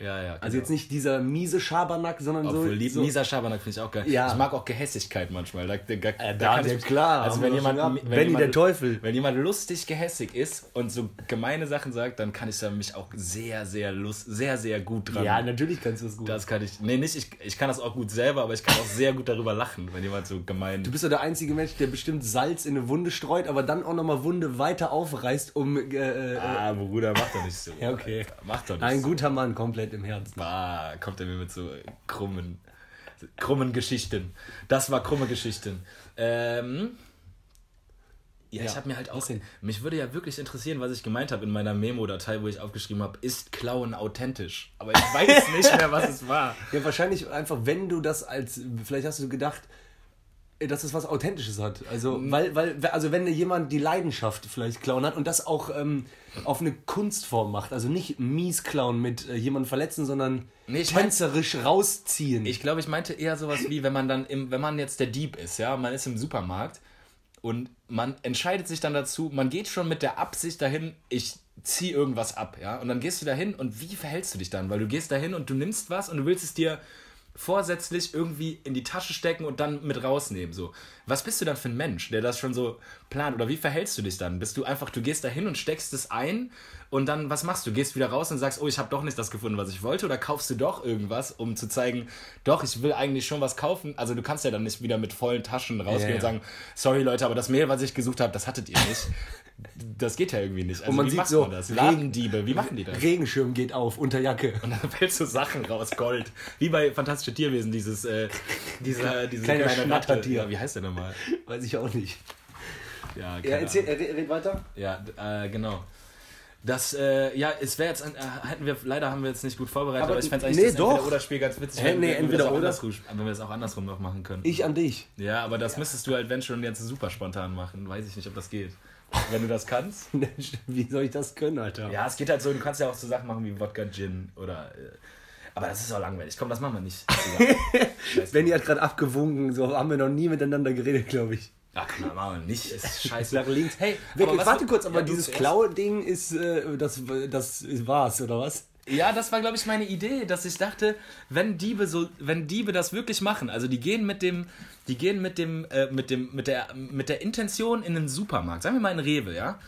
ja, ja. Also jetzt nicht dieser miese Schabernack, sondern Obwohl, so. lieb, so Misa Schabernack finde ich auch geil. Ja. Ich mag auch Gehässigkeit manchmal. Da, da, da, da, kann der ich- klar, Also wenn jemand, wenn Benny jemand, der Teufel. Wenn jemand lustig gehässig ist und so gemeine Sachen sagt, dann kann ich da mich auch sehr, sehr lust, sehr, sehr gut dran. ja, natürlich kannst du es gut. das kann ich. Nee, nicht, ich, ich kann das auch gut selber, aber ich kann auch sehr gut darüber lachen, wenn jemand so gemein. Du bist doch der einzige Mensch, der bestimmt Salz in eine Wunde streut, aber dann auch nochmal Wunde weiter aufreißt, um. Äh, äh, ah, Bruder, mach doch nicht so. Ja, okay. Alter. Mach doch nicht ein so. guter Mann, komplett im Herzen. Ah, kommt er mir mit so krummen, krummen Geschichten. Das war krumme Geschichten. Ähm, ja, Ja, ich habe mir halt auch. Mich würde ja wirklich interessieren, was ich gemeint habe in meiner Memo-Datei, wo ich aufgeschrieben habe, ist Klauen authentisch? Aber ich weiß nicht mehr, was es war. Ja, wahrscheinlich einfach, wenn du das als. Vielleicht hast du gedacht, dass es was Authentisches hat. Also, Mhm. weil, weil, also wenn jemand die Leidenschaft vielleicht klauen hat und das auch ähm, auf eine Kunstform macht, also nicht mies klauen mit äh, jemanden verletzen, sondern Nee, tänzerisch rausziehen. Ich glaube, ich meinte eher sowas wie, wenn man dann im, wenn man jetzt der Dieb ist, ja, man ist im Supermarkt und man entscheidet sich dann dazu, man geht schon mit der Absicht dahin, ich zieh irgendwas ab, ja, und dann gehst du dahin und wie verhältst du dich dann? Weil du gehst dahin und du nimmst was und du willst es dir vorsätzlich irgendwie in die Tasche stecken und dann mit rausnehmen, so. Was bist du dann für ein Mensch, der das schon so plant? Oder wie verhältst du dich dann? Bist du einfach, du gehst dahin und steckst es ein und dann, was machst du? Gehst wieder raus und sagst, oh, ich habe doch nicht das gefunden, was ich wollte? Oder kaufst du doch irgendwas, um zu zeigen, doch, ich will eigentlich schon was kaufen? Also du kannst ja dann nicht wieder mit vollen Taschen rausgehen Ja, und sagen, sorry Leute, aber das Mehl, was ich gesucht habe, das hattet ihr nicht. Das geht ja irgendwie nicht. Also und man wie sieht macht so, man das? Ladendiebe, wie machen die das? Regenschirm geht auf, unter Jacke. Und dann fällst du Sachen raus, Gold. Wie bei Fantastische Tierwesen, dieses, äh, dieser, dieses kleine Ratte. Schnattertier. Ja, wie heißt der nochmal? Weiß ich auch nicht. Ja, Ja, erzähl, Ahnung. red, red weiter. Ja, äh, genau. Das, äh, ja, es wäre jetzt, äh, hätten wir, leider haben wir jetzt nicht gut vorbereitet, aber, Aber ich fände es nee, eigentlich das doch. Entweder-Oder-Spiel ganz witzig, Hä, wenn, nee, wir- wenn, wir entweder das auch oder. andersrum, wenn wir das auch andersrum noch machen können. Ich an dich. Ja, aber das müsstest du halt, wenn schon, jetzt super spontan machen. Weiß ich nicht, ob das geht. Wenn du das kannst. Wie soll ich das können, Alter? Ja, es geht halt so, du kannst ja auch so Sachen machen wie Wodka Gin oder. Äh, aber das ist auch langweilig. Komm, das machen wir nicht. Benny hat gerade abgewunken, so haben wir noch nie miteinander geredet, glaube ich. Ach, komm, machen wir nicht. Ist scheiße. Nach links. Hey, Wirklich, aber was- warte kurz, aber Ja, dieses zuerst. Klaue-Ding ist, äh, das, das war's, oder was? Ja, das war, glaube ich, meine Idee, dass ich dachte, wenn Diebe so, wenn Diebe das wirklich machen, also die gehen mit dem, die gehen mit dem, äh, mit dem, mit der, mit der Intention in den Supermarkt, sagen wir mal in Rewe, ja,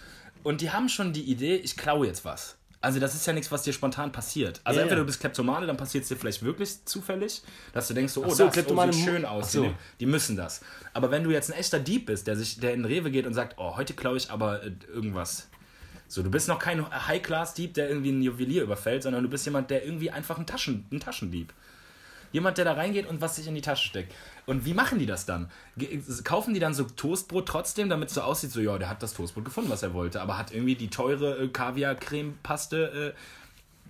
und die haben schon die Idee, ich klaue jetzt was. Also das ist ja nichts, was dir spontan passiert. Also Ja, entweder du bist Kleptomane, dann passiert es dir vielleicht wirklich zufällig, dass du denkst, so, oh, so, das Kleptomane oh, sieht mu- schön aus. So. Die, müssen das. Aber wenn du jetzt ein echter Dieb bist, der sich, der in Rewe geht und sagt, oh, heute klaue ich aber äh, irgendwas. So, du bist noch kein High-Class-Dieb, der irgendwie einen Juwelier überfällt, sondern du bist jemand, der irgendwie einfach ein, Taschen, ein Taschendieb. Jemand, der da reingeht und was sich in die Tasche steckt. Und wie machen die das dann? Kaufen die dann so Toastbrot trotzdem, damit es so aussieht, so, ja, der hat das Toastbrot gefunden, was er wollte, aber hat irgendwie die teure äh, Kaviar-Creme-Paste äh,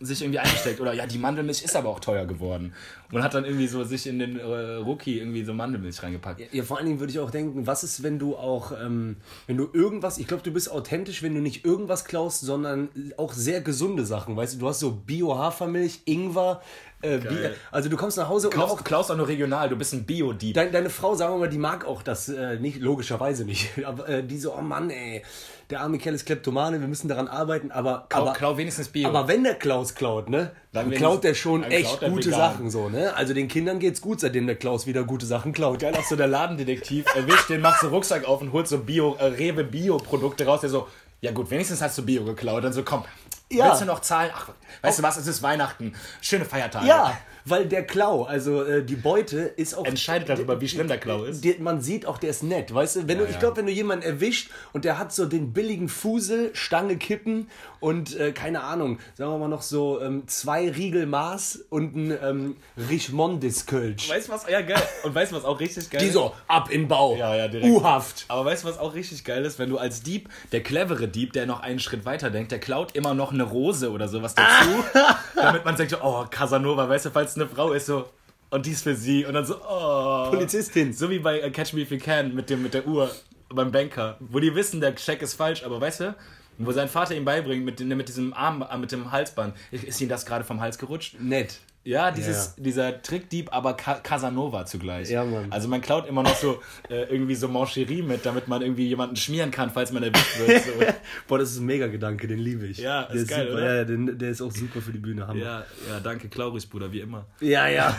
sich irgendwie eingesteckt. Oder ja, die Mandelmilch ist aber auch teuer geworden. Und hat dann irgendwie so sich in den äh, Rookie irgendwie so Mandelmilch reingepackt. Ja, vor allen Dingen würde ich auch denken, was ist, wenn du auch, ähm, wenn du irgendwas, ich glaube, du bist authentisch, wenn du nicht irgendwas klaust, sondern auch sehr gesunde Sachen, weißt du, du hast so Bio-Hafermilch, Ingwer, äh, Bi Geil. also du kommst nach Hause und Klaus, auch Klaus auch nur regional, du bist ein Bio-Dieb. Deine, deine Frau, sagen wir mal, die mag auch das äh, nicht, logischerweise nicht. Aber äh, die so, oh Mann, ey, der arme Kerl ist Kleptomane, wir müssen daran arbeiten, aber. Klau, aber, klau wenigstens Bio. aber wenn der Klaus klaut, ne? Dann, Dann klaut der schon echt klaut gute. Sachen so, ne? Also den Kindern geht's gut, seitdem der Klaus wieder gute Sachen klaut. Geil, auch so der Ladendetektiv erwischt den, macht so Rucksack auf und holt so Bio, äh, Rewe Bio-Produkte raus, der so, ja gut, wenigstens hast du Bio geklaut. Dann so, komm, Ja. willst du noch zahlen? Ach, weißt du was, es ist Weihnachten, schöne Feiertage. Ja, weil der Klau, also äh, die Beute ist auch. Entscheidet darüber, wie schlimm der Klau ist. Man sieht auch, der ist nett, weißt du? Wenn du, Ja, ich ja. glaube, wenn du jemanden erwischt und der hat so den billigen Fusel, Stange kippen und äh, keine Ahnung, sagen wir mal noch so ähm, zwei Riegel Maß und ein ähm, Richmondis Kölsch. Weißt du was, ja geil. Und weißt du was auch richtig geil Die so, ab in Bau. Ja, ja, direkt. U-Haft. Aber weißt du, was auch richtig geil ist? Wenn du als Dieb, der clevere Dieb, der noch einen Schritt weiter denkt, der klaut immer noch eine Rose oder sowas dazu, damit man sagt, oh, Casanova, weißt du, falls es eine Frau ist, so, und die ist für sie, und dann so, oh. Polizistin. So wie bei äh, Catch Me If You Can mit, dem, mit der Uhr beim Banker, wo die wissen, der Scheck ist falsch, aber weißt du, wo sein Vater ihm beibringt, mit, dem- mit diesem Arm, äh, mit dem Halsband, ist ihm das gerade vom Hals gerutscht? Nett. Ja, dieses, Ja. dieser Trickdieb, aber Ca Casanova zugleich. Ja, Mann. Also man klaut immer noch so äh, irgendwie so Mancherie mit, damit man irgendwie jemanden schmieren kann, falls man erwischt wird. So. Boah, das ist ein Mega-Gedanke, den liebe ich. Ja, der ist geil, super. oder? Ja, den, der ist auch super für die Bühne, Hammer. ja, ja, danke, Klaurich, Bruder, wie immer. Ja, ja.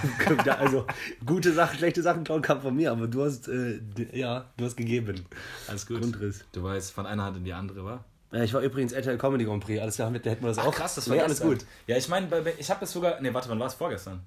Also, gute Sachen, schlechte Sachen klauen kam von mir, aber du hast, äh, ja, du hast gegeben. Alles gut. Grundriss. Du weißt, von einer Hand in die andere, war? Ja, ich war übrigens RTL Comedy Grand Prix, alles klar, mit der hätten wir das auch. krass, das war ja, alles gut. Ja, ich meine, ich habe es sogar. Nee, warte, wann war es vorgestern?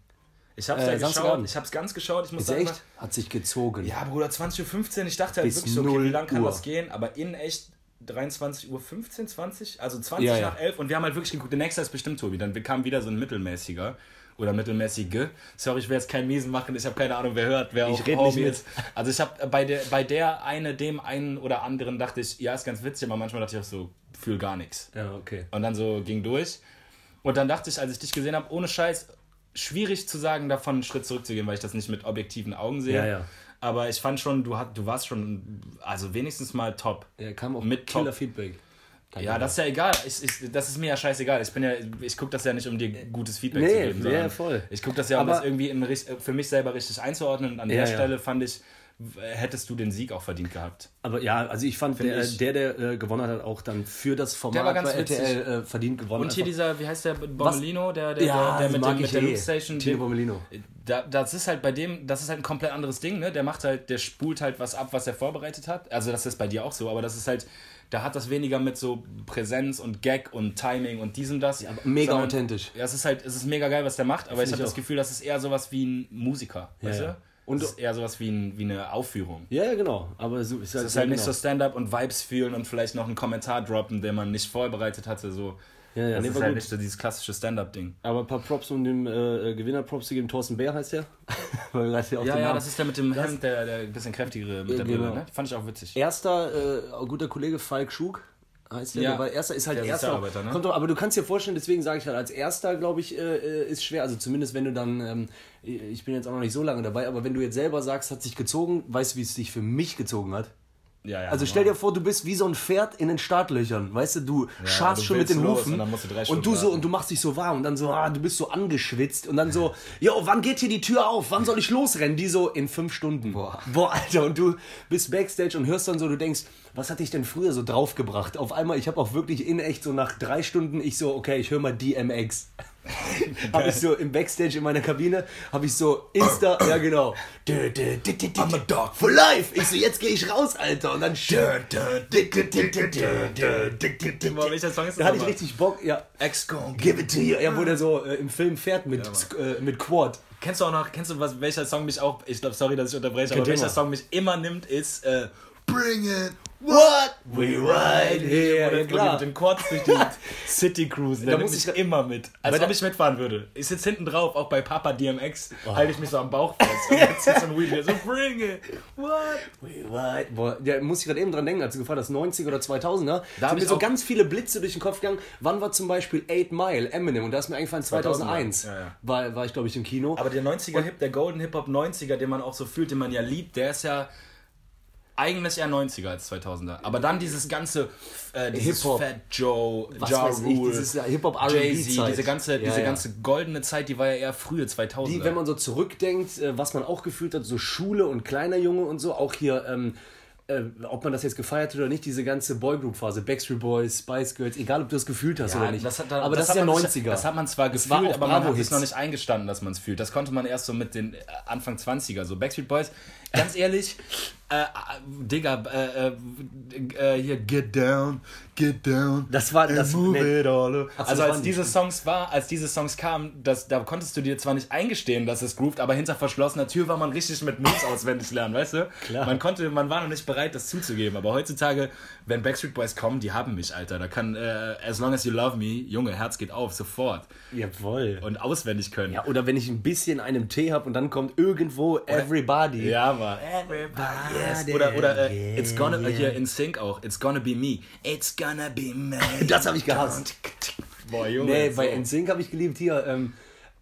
Ich habe es Äh, ja geschaut. Ich habe es ganz geschaut. Ich muss Ist sagen, echt? Hat sich gezogen. Ja, Bruder, 20.15 Uhr. Ich dachte halt Bis wirklich so, okay, 0 wie lange kann Uhr. das gehen? Aber in echt 23 Uhr 15, 20? Also 20 Ja, ja. nach 11 und wir haben halt wirklich geguckt, der nächste ist bestimmt Tobi. Dann kam wieder so ein mittelmäßiger oder mittelmäßige. Sorry, ich will jetzt keinen Miesen machen, ich habe keine Ahnung, wer hört, wer Ich auch mit. ist. Also ich habe bei der, bei der eine, dem einen oder anderen dachte ich, ja, ist ganz witzig, aber manchmal dachte ich auch so, fühl gar nichts. Ja, okay. Und dann so ging durch. Und dann dachte ich, als ich dich gesehen habe, ohne Scheiß, schwierig zu sagen, davon einen Schritt zurückzugehen, weil ich das nicht mit objektiven Augen sehe. Ja, ja. Aber ich fand schon, du, hat, du warst schon, also wenigstens mal top. Ja, kam auch Mit Killer Feedback. Ja, das ist ja egal. Ich, ich, das ist mir ja scheißegal. Ich bin ja, ich gucke das ja nicht, um dir gutes Feedback Nee, zu geben. sondern voll. Ich gucke das ja, um Aber- das irgendwie in, für mich selber richtig einzuordnen. Und an Ja, der ja. Stelle fand ich, hättest du den Sieg auch verdient gehabt. Aber ja, also ich fand, der, ich- der, der äh, gewonnen hat, auch dann für das Format war ganz bei RTL äh, verdient gewonnen. Und hier Einfach- dieser, wie heißt der, Bommelino, der, der, ja, der, der mit, dem, mit der eh. Loop Station. Tino Bommelino. Da, das ist halt bei dem, das ist halt ein komplett anderes Ding, ne? Der macht halt, der spult halt was ab, was er vorbereitet hat. Also das ist bei dir auch so, aber das ist halt, da hat das weniger mit so Präsenz und Gag und Timing und diesem das. aber mega sondern- authentisch. Ja, es ist halt, es ist mega geil, was der macht, aber ich ich habe das. Gefühl, das ist eher sowas wie ein Musiker, weißt ja. du? Und es ist eher sowas wie, ein, wie eine Aufführung. Ja, ja, genau. Aber so ist Es ist halt nicht so Stand-up und Vibes fühlen und vielleicht noch einen Kommentar droppen, den man nicht vorbereitet hatte. So. Ja, ja, das nee, ist halt gut. nicht so dieses klassische Stand-up-Ding. Aber ein paar Props um den äh, Gewinner-Props zu geben. Thorsten Bär heißt der. Weil Ja, den ja, Namen- das ist der mit dem Hemd, der, der bisschen kräftigere mit der genau. Brille, ne? Fand ich auch witzig. Erster, äh, guter Kollege Falk Schug. Heißt der, Ja. war erster, ist halt Der erster. Ne? Kommt doch, aber du kannst dir vorstellen, deswegen sage ich halt, als erster, glaube ich, äh, ist schwer. Also zumindest wenn du dann, ähm, ich bin jetzt auch noch nicht so lange dabei, aber wenn du jetzt selber sagst, hat sich gezogen, weißt du, wie es sich für mich gezogen hat? Ja, ja, Also stell dir vor, du bist wie so ein Pferd in den Startlöchern, weißt du, du scharst du schon mit den Hufen und und du so und du machst dich so warm und dann so, ah, du bist so angeschwitzt und dann so, jo, wann geht hier die Tür auf? Wann soll ich losrennen? Die so in fünf Stunden. Boah. Boah, Alter, und du bist Backstage und hörst dann so, du denkst, was hat dich denn früher so draufgebracht? Auf einmal, ich habe auch wirklich in echt so nach drei Stunden, ich so, okay, ich höre mal DMX. Habe ich so im Backstage in meiner Kabine, habe ich so Insta, ja genau. I'm a dog for life. Ich so, jetzt gehe ich raus, Alter. Und dann welcher Song ist das Da hatte ich richtig Bock, ja. Ex-Con. Give it to you. Ja, wo der so äh, im Film fährt mit, äh, mit Quad. Kennst du auch noch, kennst du was, welcher Song mich auch, ich glaube, sorry, dass ich unterbreche, aber welcher. Song mich immer nimmt, ist äh, Bring It. What? We ride here. Oder Ja, die klar. mit den Chords durch die City cruisen. Der Da muss ich- immer mit. Als ob ich mitfahren würde. Ich sitze hinten drauf, auch bei Papa DMX, Oh. halte ich mich so am Bauch fest. Und jetzt ist so ein Weed, so Bring It. What? We ride. Boah, da muss ich gerade eben dran denken, als du gefragt hast, 90 oder 2000er. Da sind mir so ganz viele Blitze durch den Kopf gegangen. Wann war zum Beispiel 8 Mile, Eminem? Und da ist mir eingefallen, 2001 Ja, ja. War, war ich, glaube ich, im Kino. Aber der 90er Hip, der Golden Hip Hop 90er, den man auch so fühlt, den man ja liebt, der ist ja eigentlich eher 90er als 2000er. Aber dann dieses ganze äh, dieses. Fat Joe, Was Ja Rule, dieses Hip-Hop Jay-Z, diese ganze, Ja, diese ja. ganze goldene Zeit, die war ja eher frühe 2000er. Die, wenn man so zurückdenkt, äh, was man auch gefühlt hat, so Schule und kleiner Junge und so, auch hier, ähm, äh, ob man das jetzt gefeiert hat oder nicht, diese ganze Boygroup-Phase, Backstreet Boys, Spice Girls, egal ob du das gefühlt hast oder nicht. Das hat, aber das, ist ja hat man 90er. sich- Das hat man zwar war gefühlt, aber man hat es noch nicht eingestanden, dass man es fühlt. Das konnte man erst so mit den äh, Anfang 20er. So Backstreet Boys, ganz ehrlich, äh, äh, Digga, äh, äh, äh, hier, get down, get down. Das war- das- move nee. Also das als diese die. Songs war, als diese Songs kamen, das, da konntest du dir zwar nicht eingestehen, dass es groovt, aber hinter verschlossener Tür war man richtig mit Moves auswendig lernen, weißt du? Klar. Man konnte, man war noch nicht bereit, das zuzugeben. Aber heutzutage, wenn Backstreet Boys kommen, die haben mich, Alter. Da kann, äh, as long as you love me, Junge, Herz geht auf, sofort. Jawohl. Und auswendig können. Ja, oder wenn ich ein bisschen einen Tee habe und dann kommt irgendwo Everybody. Ja, Mann. Yes. Oder, oder äh, It's gonna, äh, hier in Sync auch, It's gonna be me. It's gonna be me. Das habe ich gehasst. Boah, Junge. Nee, so. bei NSYNC habe ich geliebt hier. Ähm,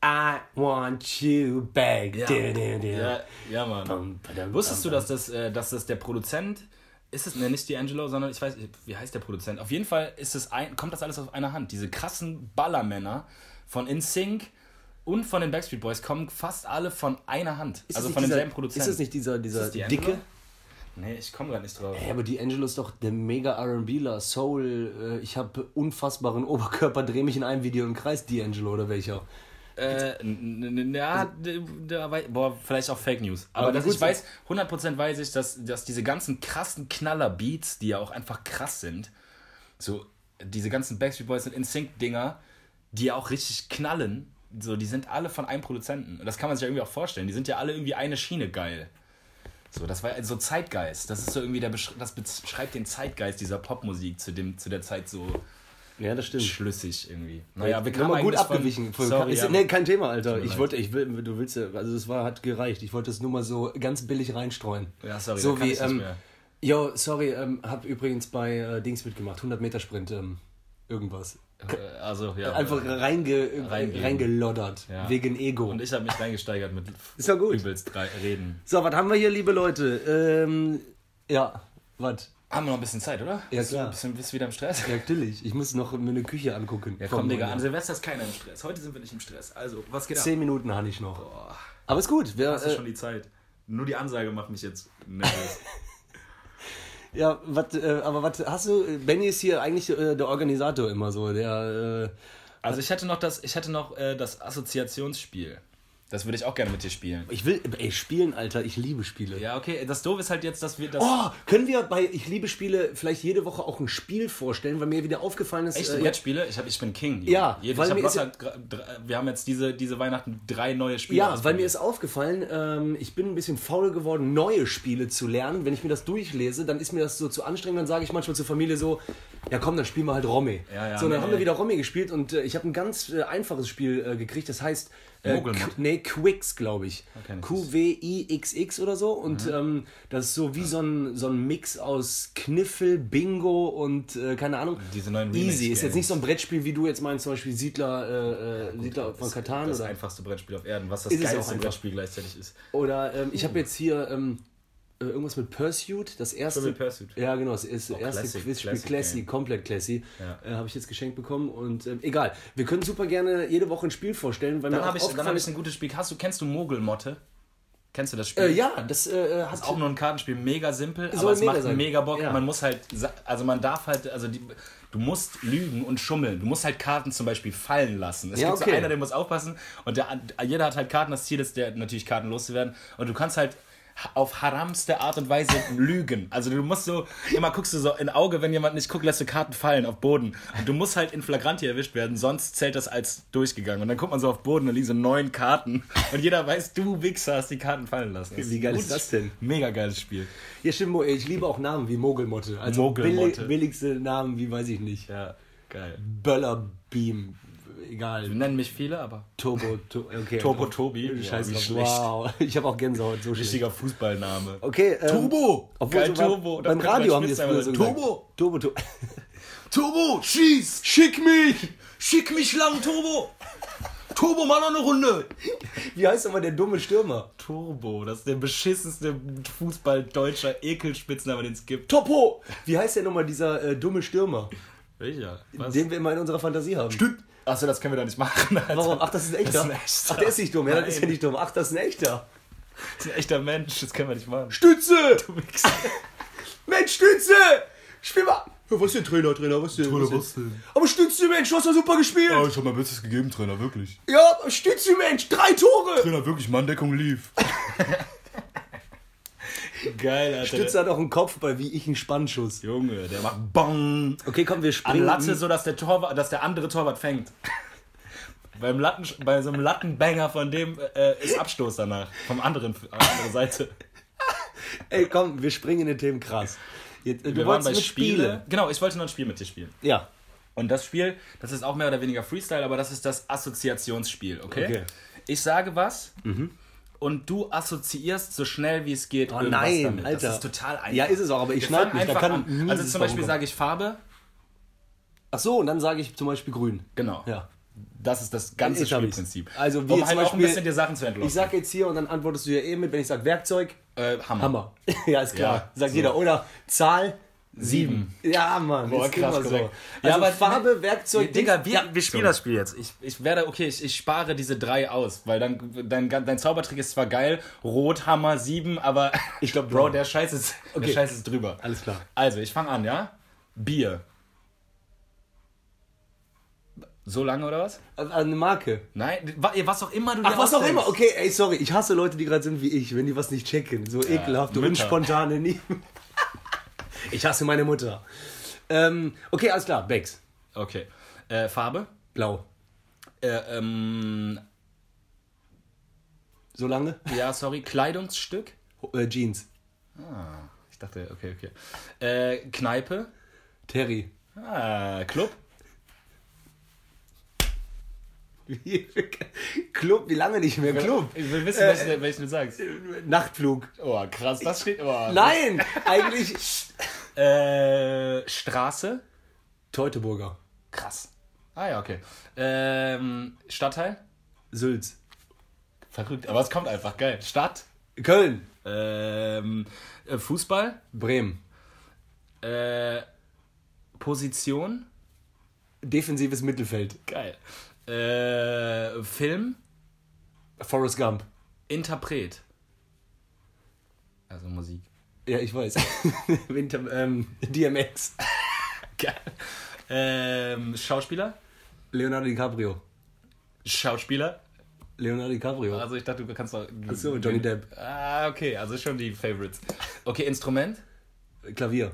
I want you back. Ja, Du, du, du. ja, ja Mann. Bam, badam, Wusstest du, bam, dass das, äh, dass das der Produzent ist es, ne, nicht D'Angelo, sondern ich weiß, wie heißt der Produzent? Auf jeden Fall ist es ein, kommt das alles aus einer Hand. Diese krassen Ballermänner von InSync und von den Backstreet Boys kommen fast alle von einer Hand. Ist also von dieser- demselben Produzenten. Ist es nicht dieser, dieser dicke? Nee, ich komme gerade nicht drauf. Ey, aber D'Angelo ist doch der mega R&Bler, Soul. Äh, ich habe unfassbaren Oberkörper, dreh mich in einem Video im Kreis, D'Angelo oder welcher? Äh, ja, wei- boah, vielleicht auch Fake News. Aber, Aber dass ich weiß, 100% weiß ich, dass, dass diese ganzen krassen Knaller-Beats, die ja auch einfach krass sind, so diese ganzen Backstreet Boys und InSync-Dinger, die ja auch richtig knallen, so, die sind alle von einem Produzenten. Und das kann man sich ja irgendwie auch vorstellen. Die sind ja alle irgendwie eine Schiene geil. So, das war so Zeitgeist. Das ist so irgendwie der Besch das beschreibt den Zeitgeist dieser Popmusik zu, dem, zu der Zeit so Ja, das stimmt. schlüssig irgendwie. Naja, wir haben kamen mal gut abgewichen. Von, Sorry, ist, ja. nee, kein Thema, Alter. Ich leid. wollte, ich will, du willst, ja- also das war, hat gereicht. Ich wollte es nur mal so ganz billig reinstreuen. Ja, sorry, so wie, ähm, mehr. yo, sorry, ähm, hab übrigens bei äh, Dings mitgemacht, 100 Meter Sprint, ähm, irgendwas. Äh, Also, ja. Einfach reinge, Reingeben. reingeloddert, Ja. wegen Ego. Und ich habe mich reingesteigert mit Ist ja gut. übelst drei Reden. So, was haben wir hier, liebe Leute? Ähm, ja, was? Haben wir noch ein bisschen Zeit, oder? Ja, Bist du klar. ein bisschen, bist du wieder im Stress? Ja, natürlich. Ich muss noch mir eine Küche angucken. Ja, komm, Digga, an. Silvester ist keiner im Stress. Heute sind wir nicht im Stress. Also, was geht ab? Zehn Minuten habe ich noch. Boah, Aber ist gut. Wir, hast du äh, schon die Zeit. Nur die Ansage macht mich jetzt nervös. Ja, wat, äh, aber was hast du? Benny ist hier eigentlich äh, der Organisator immer so, der. Äh, also, ich hätte noch das, ich hätte noch äh, das Assoziationsspiel. Das würde ich auch gerne mit dir spielen. ich will, ey, spielen, Alter, ich liebe Spiele. Ja, okay. Das Doof ist halt jetzt, dass wir das. Oh, können wir bei Ich liebe Spiele vielleicht jede Woche auch ein Spiel vorstellen, weil mir wieder aufgefallen ist. Echte äh, Brettspiele? Ich, hab, ich bin King. Junge. Ja, Jede, weil ich mir ist wir haben jetzt diese, diese Weihnachten drei neue Spiele. Ja, weil mir ist aufgefallen, ähm, ich bin ein bisschen faul geworden, neue Spiele zu lernen. Wenn ich mir das durchlese, dann ist mir das so zu anstrengend. Dann sage ich manchmal zur Familie so, ja komm, dann spielen wir halt Romy. Ja, ja, so, dann nee, haben wir wieder Romy gespielt und äh, ich habe ein ganz äh, einfaches Spiel äh, gekriegt. Das heißt, äh, nee, Quix, glaube ich. Okay, das Q-W-I-X-X oder so. Und Mhm. ähm, das ist so wie so ein, so ein Mix aus Kniffel, Bingo und äh, keine Ahnung. Diese neuen Easy. Ist jetzt nicht so ein Brettspiel, wie du jetzt meinst, zum Beispiel Siedler, äh, äh, Siedler von Katan Das oder einfachste Brettspiel auf Erden, was das geilste. Brettspiel gleichzeitig ist. Oder ähm, ich habe jetzt hier ähm, äh, irgendwas mit Pursuit, das erste. Trivial Pursuit. Ja, genau, das ist das Oh, erste Classic, Quizspiel, Classic Classy, komplett Classy. Ja. Äh, habe ich jetzt geschenkt bekommen und ähm, egal. Wir können super gerne jede Woche ein Spiel vorstellen, weil Dann habe ich, dann hab ich ein gutes Spiel. Hast du, kennst du Mogelmotte? Kennst du das Spiel? Äh, ja, das äh, hat Ist auch nur ein Kartenspiel, mega simpel, aber es macht sein. mega Bock. Ja. Man muss halt, also man darf halt, also die, du musst lügen und schummeln. Du musst halt Karten zum Beispiel fallen lassen. Es Ja, gibt okay. so einer, der muss aufpassen und der, jeder hat halt Karten. Das Ziel ist, der natürlich Karten loszuwerden. Und du kannst halt ha- auf haramste Art und Weise lügen. Also du musst so, immer guckst du so in Auge, wenn jemand nicht guckt, lässt du Karten fallen auf Boden. Und du musst halt in Flagranti erwischt werden, sonst zählt das als durchgegangen. Und dann guckt man so auf Boden, da liegen so neun Karten. Und jeder weiß, du Wichser hast die Karten fallen lassen. Das Wie geil ist das denn? Mega geiles Spiel. Ja, stimmt, ich liebe auch Namen wie Mogelmotte. Also Mogelmotte. billig- billigste Namen wie, weiß ich nicht. Ja, geil. Böllerbeam, egal. Nennen mich viele, aber Turbo, to, okay. Turbo Tobi. Ja, wie drauf. schlecht. Wow, ich habe auch Gänsehaut, so schlecht. Richtiger Fußballname. Okay, ähm, Turbo! Obwohl Geil, so beim- Turbo. Beim Radio haben die es früher so. Turbo! Turbo, Turbo. Turbo, schieß! Schick mich! Schick mich lang, Turbo! Turbo, mal noch eine Runde! Wie heißt aber der dumme Stürmer? Turbo, das ist der beschissenste Fußball-deutscher Ekelspitzname, den es gibt. Topo! Wie heißt der nochmal, dieser äh, dumme Stürmer? Welcher? Was? Den wir immer in unserer Fantasie haben. Stimmt. Achso, das können wir doch nicht machen. Alter. Warum? Ach, das ist ein echter. Das ist ein echter. Ach, der ist nicht dumm. Ja, das ist ja nicht dumm. Ach, das ist ein echter. Das ist ein echter Mensch, das können wir nicht machen. Stütze! Du Wichser. Mensch, Stütze! Spiel mal! Ja, was denn, Trainer, Trainer, was denn? was denn? denn? Aber Stütze, Mensch, du hast doch super gespielt! ich habe mein Bestes gegeben, Trainer, wirklich. Ja, Stütze, Mensch, drei Tore! Trainer, wirklich, Manndeckung lief. Geil, Alter. Stütze hat auch einen Kopfball, wie ich einen Spannschuss. Junge, der macht Bong. Okay, komm, wir An springen. Latte, so dass der, Torwart, dass der andere Torwart fängt. Beim Latten, bei so einem Lattenbanger von dem äh, ist Abstoß danach. Vom anderen, auf der anderen Seite. Ey, komm, wir springen in den Themen krass. Jetzt, äh, Wir waren bei Spiele. Spiele. Genau, ich wollte noch ein Spiel mit dir spielen. Ja. Und das Spiel, das ist auch mehr oder weniger Freestyle, aber das ist das Assoziationsspiel, okay? Okay. Ich sage was und du assoziierst so schnell wie es geht Oh nein, damit. Alter. Das ist total einfach. Ja, ist es auch, aber ich Wir schneid fangen mich, da kann Also zum Beispiel sage ich Farbe. Ach so, und dann sage ich zum Beispiel grün. Genau. Ja. Das ist das ganze ich's. Spielprinzip. Also wie um halt auch ein bisschen dir Sachen zu entlocken. Ich sag jetzt hier und dann antwortest du ja eh mit, wenn ich sag Werkzeug, äh, Hammer. Hammer. ja, ist klar. Ja, Sagt so. jeder. Oder Zahl, sieben. Ja, Mann. Boah, ist krass, immer so. Also Ja, aber- Farbe, Werkzeug, Digga, wir, ja, wir spielen das Spiel jetzt. Ich, ich werde, okay, ich, ich spare diese drei aus, weil dann dein, dein Zaubertrick ist zwar geil, Rot, Hammer, sieben, aber ich glaube, Bro, der Scheiß ist, Okay. der Scheiß ist drüber. Alles klar. Also, ich fange an, ja? Bier. So lange oder was? Also Eine Marke. Nein, wa- was auch immer du Ach, dir was auch immer. Okay, ey, sorry. Ich hasse Leute, die gerade sind wie ich, wenn die was nicht checken. So ekelhafte, Mütter. unspontane. Nie. Ich hasse meine Mutter. Ähm, okay, alles klar. Becks. Okay. Äh, Farbe? Blau. Äh, ähm, So lange? ja, sorry. Kleidungsstück? Äh, Jeans. Ah, ich dachte, okay, okay. Äh, Kneipe? Terry. Ah, Club? Club, wie lange nicht mehr Club? Ich will wissen, Äh, welchen, welchen du sagst. Nachtflug. Oh, krass, das steht. Oh. Nein, eigentlich Äh, Straße? Teutoburger. Krass. Ah ja, okay. Ähm, Stadtteil? Sülz. Verrückt, aber es kommt einfach geil. Stadt? Köln. Ähm, äh, Fußball? Bremen. Äh, Position? Defensives Mittelfeld. Geil. Äh, Film? Forrest Gump. Interpret? Also Musik. Ja, ich weiß. Winter, ähm, DMX. Geil. Ähm, Schauspieler? Leonardo DiCaprio. Schauspieler? Leonardo DiCaprio. Also ich dachte, du kannst doch. Ach so, Johnny Depp. Ah, okay, also schon die Favorites. Okay, Instrument? Klavier.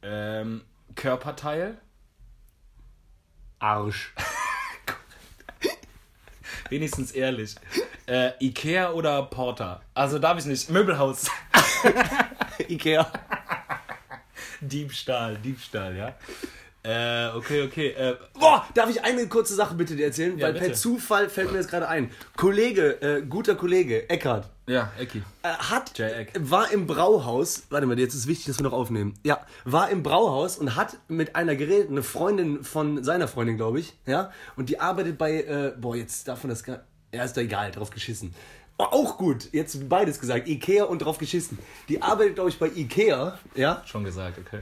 Ähm, Körperteil? Arsch. Wenigstens ehrlich. Äh, Ikea oder Porter? Also darf ich nicht. Möbelhaus. Ikea. Diebstahl, Diebstahl, ja. Äh, okay, okay. Äh, Boah, darf ich eine kurze Sache bitte dir erzählen? Ja, Weil per bitte. Zufall fällt mir jetzt gerade ein. Kollege, äh, guter Kollege, Eckhardt, ja, Ecki. äh, hat, war im Brauhaus, warte mal, jetzt ist wichtig, dass wir noch aufnehmen. Ja, war im Brauhaus und hat mit einer geredet, eine Freundin von seiner Freundin, glaube ich, ja, und die arbeitet bei, äh, boah, jetzt darf man das gar, ja, ist doch egal, drauf geschissen. Oh, auch gut, jetzt beides gesagt, Ikea und drauf geschissen. Die arbeitet, glaube ich, bei Ikea, ja, Schon gesagt, okay.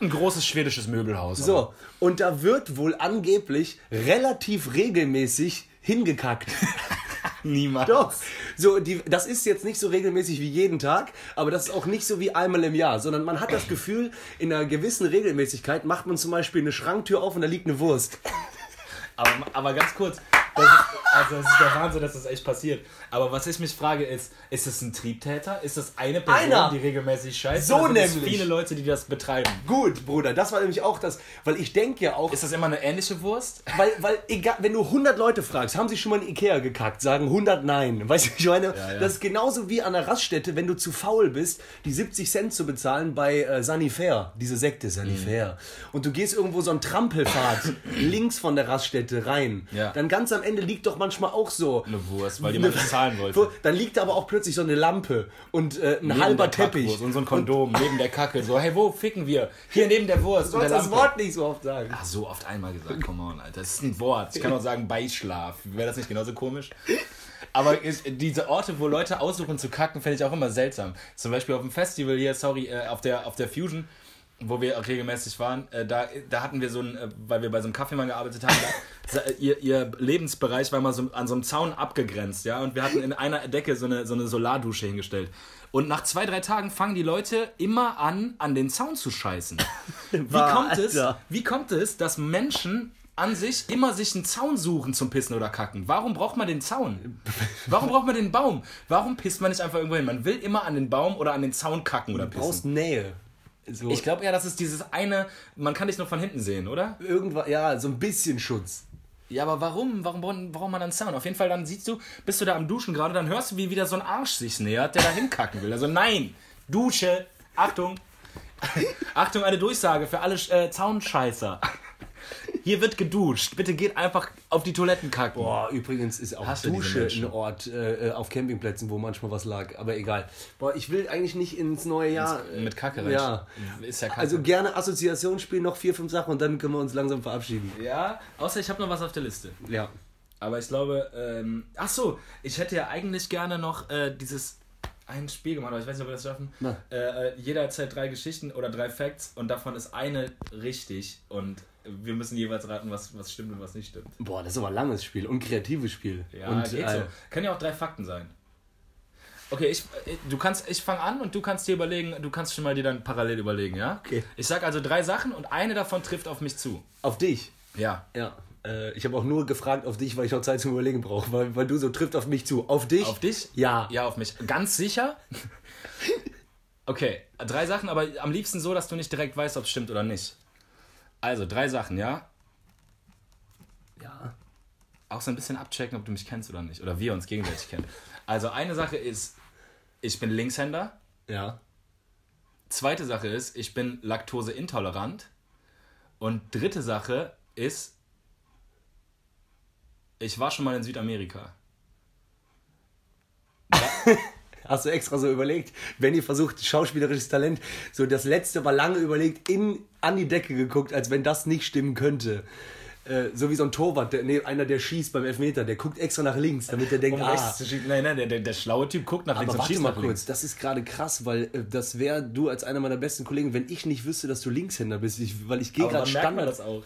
Ein großes schwedisches Möbelhaus. So, und da wird wohl angeblich relativ regelmäßig hingekackt. Niemals. Doch. So, die, das ist jetzt nicht so regelmäßig wie jeden Tag, aber das ist auch nicht so wie einmal im Jahr, sondern man hat das Gefühl, in einer gewissen Regelmäßigkeit macht man zum Beispiel eine Schranktür auf und da liegt eine Wurst. Aber, aber ganz kurz, das ist, also es ist der Wahnsinn, dass das echt passiert. Aber was ich mich frage ist, ist es ein Triebtäter? Ist das eine Person, Einer. die regelmäßig scheißt? So oder nämlich. viele Leute, die das betreiben. Gut, Bruder, das war nämlich auch das, weil ich denke ja auch, Ist das immer eine ähnliche Wurst? weil, weil egal, wenn du 100 Leute fragst, haben sie schon mal in Ikea gekackt, sagen 100 nein. Weißt du, ich meine, Ja, ja. das ist genauso wie an der Raststätte, wenn du zu faul bist, die 70 Cent zu bezahlen bei äh, Sanifair, diese Sekte Sanifair. Und du gehst irgendwo so einen Trampelpfad links von der Raststätte rein. Ja. Dann ganz am Ende liegt doch manchmal auch so. Eine Wurst, weil jemand bezahlen wollte. Wo- Dann liegt aber auch plötzlich so eine Lampe und äh, ein Neben halber Teppich. Und so ein Kondom neben der Kacke. So, hey, wo ficken wir? Hier neben der Wurst. Du sollst das. Wort nicht so oft sagen. Ach, so oft einmal gesagt, come on, Alter. Das ist ein Wort. Ich kann auch sagen Beischlaf. Wäre das nicht genauso komisch? Aber ist, diese Orte, wo Leute aussuchen zu kacken, finde ich auch immer seltsam. Zum Beispiel auf dem Festival hier, sorry, äh, auf der, auf der Fusion, wo wir regelmäßig waren, äh, da, da hatten wir so ein, äh, weil wir bei so einem Kaffeemann gearbeitet haben, da, ihr, ihr Lebensbereich war mal so an so einem Zaun abgegrenzt, ja, und wir hatten in einer Decke so eine, so eine Solardusche hingestellt. Und nach zwei, drei Tagen fangen die Leute immer an, an den Zaun zu scheißen. Wie kommt es, wie kommt es, dass Menschen an sich immer sich einen Zaun suchen zum Pissen oder Kacken? Warum braucht man den Zaun? Warum braucht man den Baum? Warum pisst man nicht einfach irgendwo hin? Man will immer an den Baum oder an den Zaun kacken oder Du brauchst pissen. Nähe. So, Ich glaube ja, das ist dieses eine, man kann dich nur von hinten sehen, oder? irgendwann, ja, so ein bisschen Schutz. Ja, aber warum? Warum braucht man dann Zaun? Auf jeden Fall, dann siehst du, bist du da am Duschen gerade, dann hörst du, wie wieder so ein Arsch sich nähert, der da hinkacken will. Also nein, Dusche, Achtung. Achtung, eine Durchsage für alle äh, Zaunscheißer. Hier wird geduscht. Bitte geht einfach auf die Toiletten kacken. Boah, übrigens ist auch diese Dusche ein Ort äh, äh, auf Campingplätzen, wo manchmal was lag. Aber egal. Boah, ich will eigentlich nicht ins neue Jahr. äh, Mit Kacke rein. Ja. Ist ja Kacke. Also gerne Assoziationsspiel, noch vier, fünf Sachen und dann können wir uns langsam verabschieden. ja, außer ich habe noch was auf der Liste. Ja. Aber ich glaube, ähm, ach so, ich hätte ja eigentlich gerne noch äh, dieses ein Spiel gemacht, aber ich weiß nicht, ob wir das schaffen. Äh, äh, jeder erzählt drei Geschichten oder drei Facts und davon ist eine richtig und wir müssen jeweils raten, was, was stimmt und was nicht stimmt. Boah, das ist aber ein langes Spiel und kreatives Spiel. Ja, und, geht äh, so. Können ja auch drei Fakten sein. Okay, ich, äh, du kannst, ich fange an und du kannst dir überlegen, du kannst schon mal dir dann parallel überlegen, ja? Okay. Ich sag also drei Sachen und eine davon trifft auf mich zu. Auf dich. Ja. Ja. Äh, ich habe auch nur gefragt auf dich, weil ich noch Zeit zum Überlegen brauche, weil, weil du so trifft auf mich zu. Auf dich? Auf dich? Ja. Ja, auf mich. Ganz sicher? Okay, drei Sachen, aber am liebsten so, dass du nicht direkt weißt, ob es stimmt oder nicht. Also, drei Sachen, ja? Ja. Auch so ein bisschen abchecken, ob du mich kennst oder nicht. Oder wir uns gegenseitig kennen. Also, eine Sache ist, ich bin Linkshänder. Ja. Zweite Sache ist, ich bin laktoseintolerant. Und dritte Sache ist, ich war schon mal in Südamerika. Hast du extra so überlegt? Benny versucht, schauspielerisches Talent, so das letzte war lange überlegt, in, an die Decke geguckt, als wenn das nicht stimmen könnte. Äh, so wie so ein Torwart, der, nee, einer, der schießt beim Elfmeter, der guckt extra nach links, damit er denkt, Um ah. Nein, nein, der, der, der schlaue Typ guckt nach links Aber und warte schießt mal kurz, links. das ist gerade krass, weil äh, das wäre du als einer meiner besten Kollegen, wenn ich nicht wüsste, dass du Linkshänder bist, ich, weil ich gehe gerade dann merkt man Standard, das auch.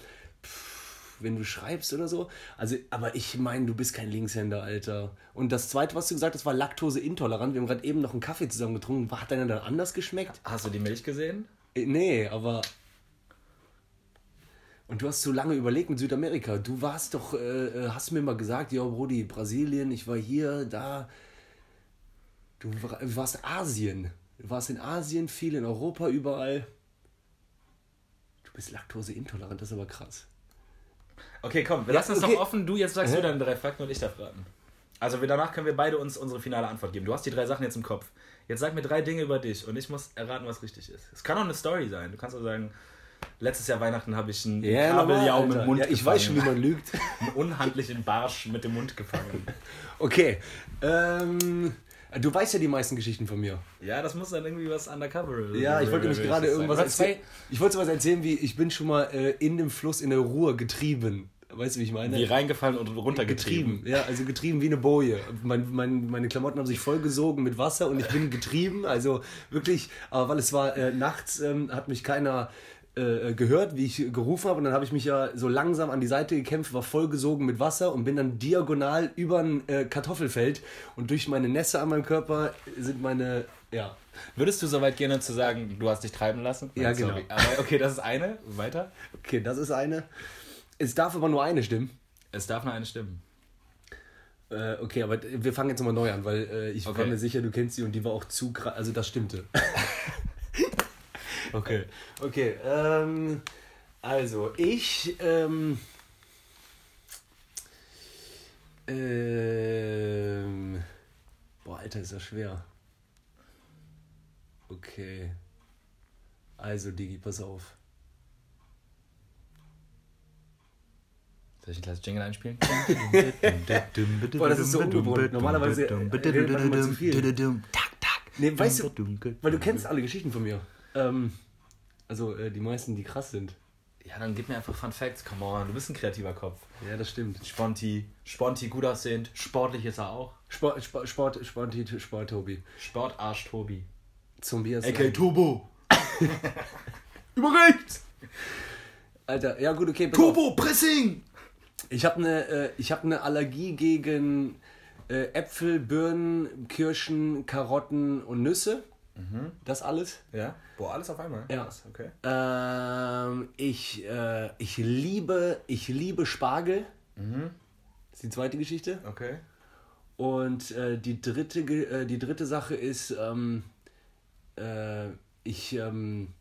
Wenn du schreibst oder so. Also, aber ich meine, du bist kein Linkshänder, Alter. Und das zweite, was du gesagt hast, war laktoseintolerant. Wir haben gerade eben noch einen Kaffee zusammen getrunken. Hat deiner dann anders geschmeckt? Hast du die Milch gesehen? Äh, Nee, aber. Und du hast so lange überlegt mit Südamerika. Du warst doch, äh, äh, hast mir mal gesagt, ja, Brody, Brasilien, ich war hier, da. Du war- warst Asien. Du warst in Asien, viel in Europa, überall. Du bist laktoseintolerant, das ist aber krass. Okay, komm, wir Ja, lassen es okay. doch offen. Du, jetzt sagst Hä? du deine drei Fakten und ich darf raten. Also wir, danach können wir beide uns unsere finale Antwort geben. Du hast die drei Sachen jetzt im Kopf. Jetzt sag mir drei Dinge über dich und ich muss erraten, was richtig ist. Es kann auch eine Story sein. Du kannst auch sagen, letztes Jahr Weihnachten habe ich einen Kabeljau mit dem Mund ja, ich weiß schon, wie gefangen. man lügt. einen unhandlichen Barsch mit dem Mund gefangen. Okay. Ähm, du weißt ja die meisten Geschichten von mir. Ja, das muss dann irgendwie was undercover Ja, ich wollte nämlich gerade irgendwas erzählen. Ich wollte was erzählen, wie ich bin schon mal äh, in dem Fluss in der Ruhr getrieben. Weißt du, wie ich meine? wie reingefallen und runtergetrieben. getrieben. Ja, also getrieben wie eine Boje. Mein, mein, meine Klamotten haben sich vollgesogen mit Wasser und ich bin getrieben. Also wirklich, aber weil es war äh, nachts, ähm, hat mich keiner äh, gehört, wie ich gerufen habe. Und dann habe ich mich ja so langsam an die Seite gekämpft, war vollgesogen mit Wasser und bin dann diagonal über ein äh, Kartoffelfeld. Und durch meine Nässe an meinem Körper sind meine, ja, Würdest du so weit gehen, zu sagen, du hast dich treiben lassen? Ja, Nein, genau. sorry. Aber okay, das ist eine. Weiter. okay, das ist eine. Es darf aber nur eine stimmen. Es darf nur eine stimmen. Äh, okay, aber wir fangen jetzt nochmal neu an, weil äh, ich war Okay. mir sicher, du kennst sie und die war auch zu krass. Also das stimmte. okay. Okay. Ähm, also ich. Ähm, ähm, boah, Alter, ist das schwer. Okay. Also, Digi, pass auf. Soll ich ein kleines Jingle einspielen? Boah, das ist so ungewohnt. Normalerweise redet man immer zu viel. Tak, tak. Nee, weißt du, weil du kennst alle Geschichten von mir. Ähm, also äh, die meisten, die krass sind. Ja, dann gib mir einfach Fun Facts. Come on, du bist ein kreativer Kopf. Ja, das stimmt. Sponti, Sponti gut aussehend, sportlich ist er auch. Sport, Sport, Sport, Sport, Sport Tobi. Sportarsch Tobi. Zombie ist A.K. Turbo. Überrecht! Alter, ja gut, okay. pass auf. Turbo Pressing! Ich habe eine äh, ich hab ne Allergie gegen äh, Äpfel, Birnen, Kirschen, Karotten und Nüsse. Das alles. Ja? Boah, alles auf einmal? Ja. Krass, Okay. Ähm, ich, äh, ich liebe ich liebe Spargel. Das ist die zweite Geschichte. Okay. Und äh, die, dritte, äh, die dritte Sache ist, ähm, äh, ich, ähm,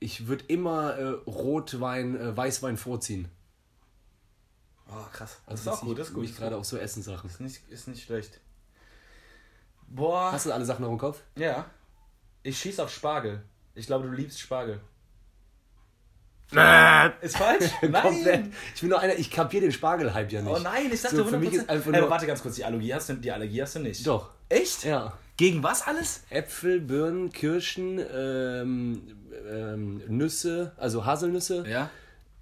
ich würde immer äh, Rotwein, äh, Weißwein vorziehen. Oh, krass. Das Also ist auch gut, das ist gut. Ich gerade auch so Essenssachen. Ist nicht, ist nicht schlecht. Boah. Hast du alle Sachen noch im Kopf? Ja. Ich schieß auf Spargel. Ich glaube, du liebst Spargel. Ist falsch? Komplett. Ich bin nur einer, ich kapiere den Spargel-Hype ja nicht. Oh nein, ich dachte So, für mich 100%. ist einfach nur- warte ganz kurz, die Allergie hast du, die Allergie hast du nicht. Doch. Echt? Ja. Gegen was alles? Äpfel, Birnen, Kirschen, ähm, ähm, Nüsse, also Haselnüsse, Ja.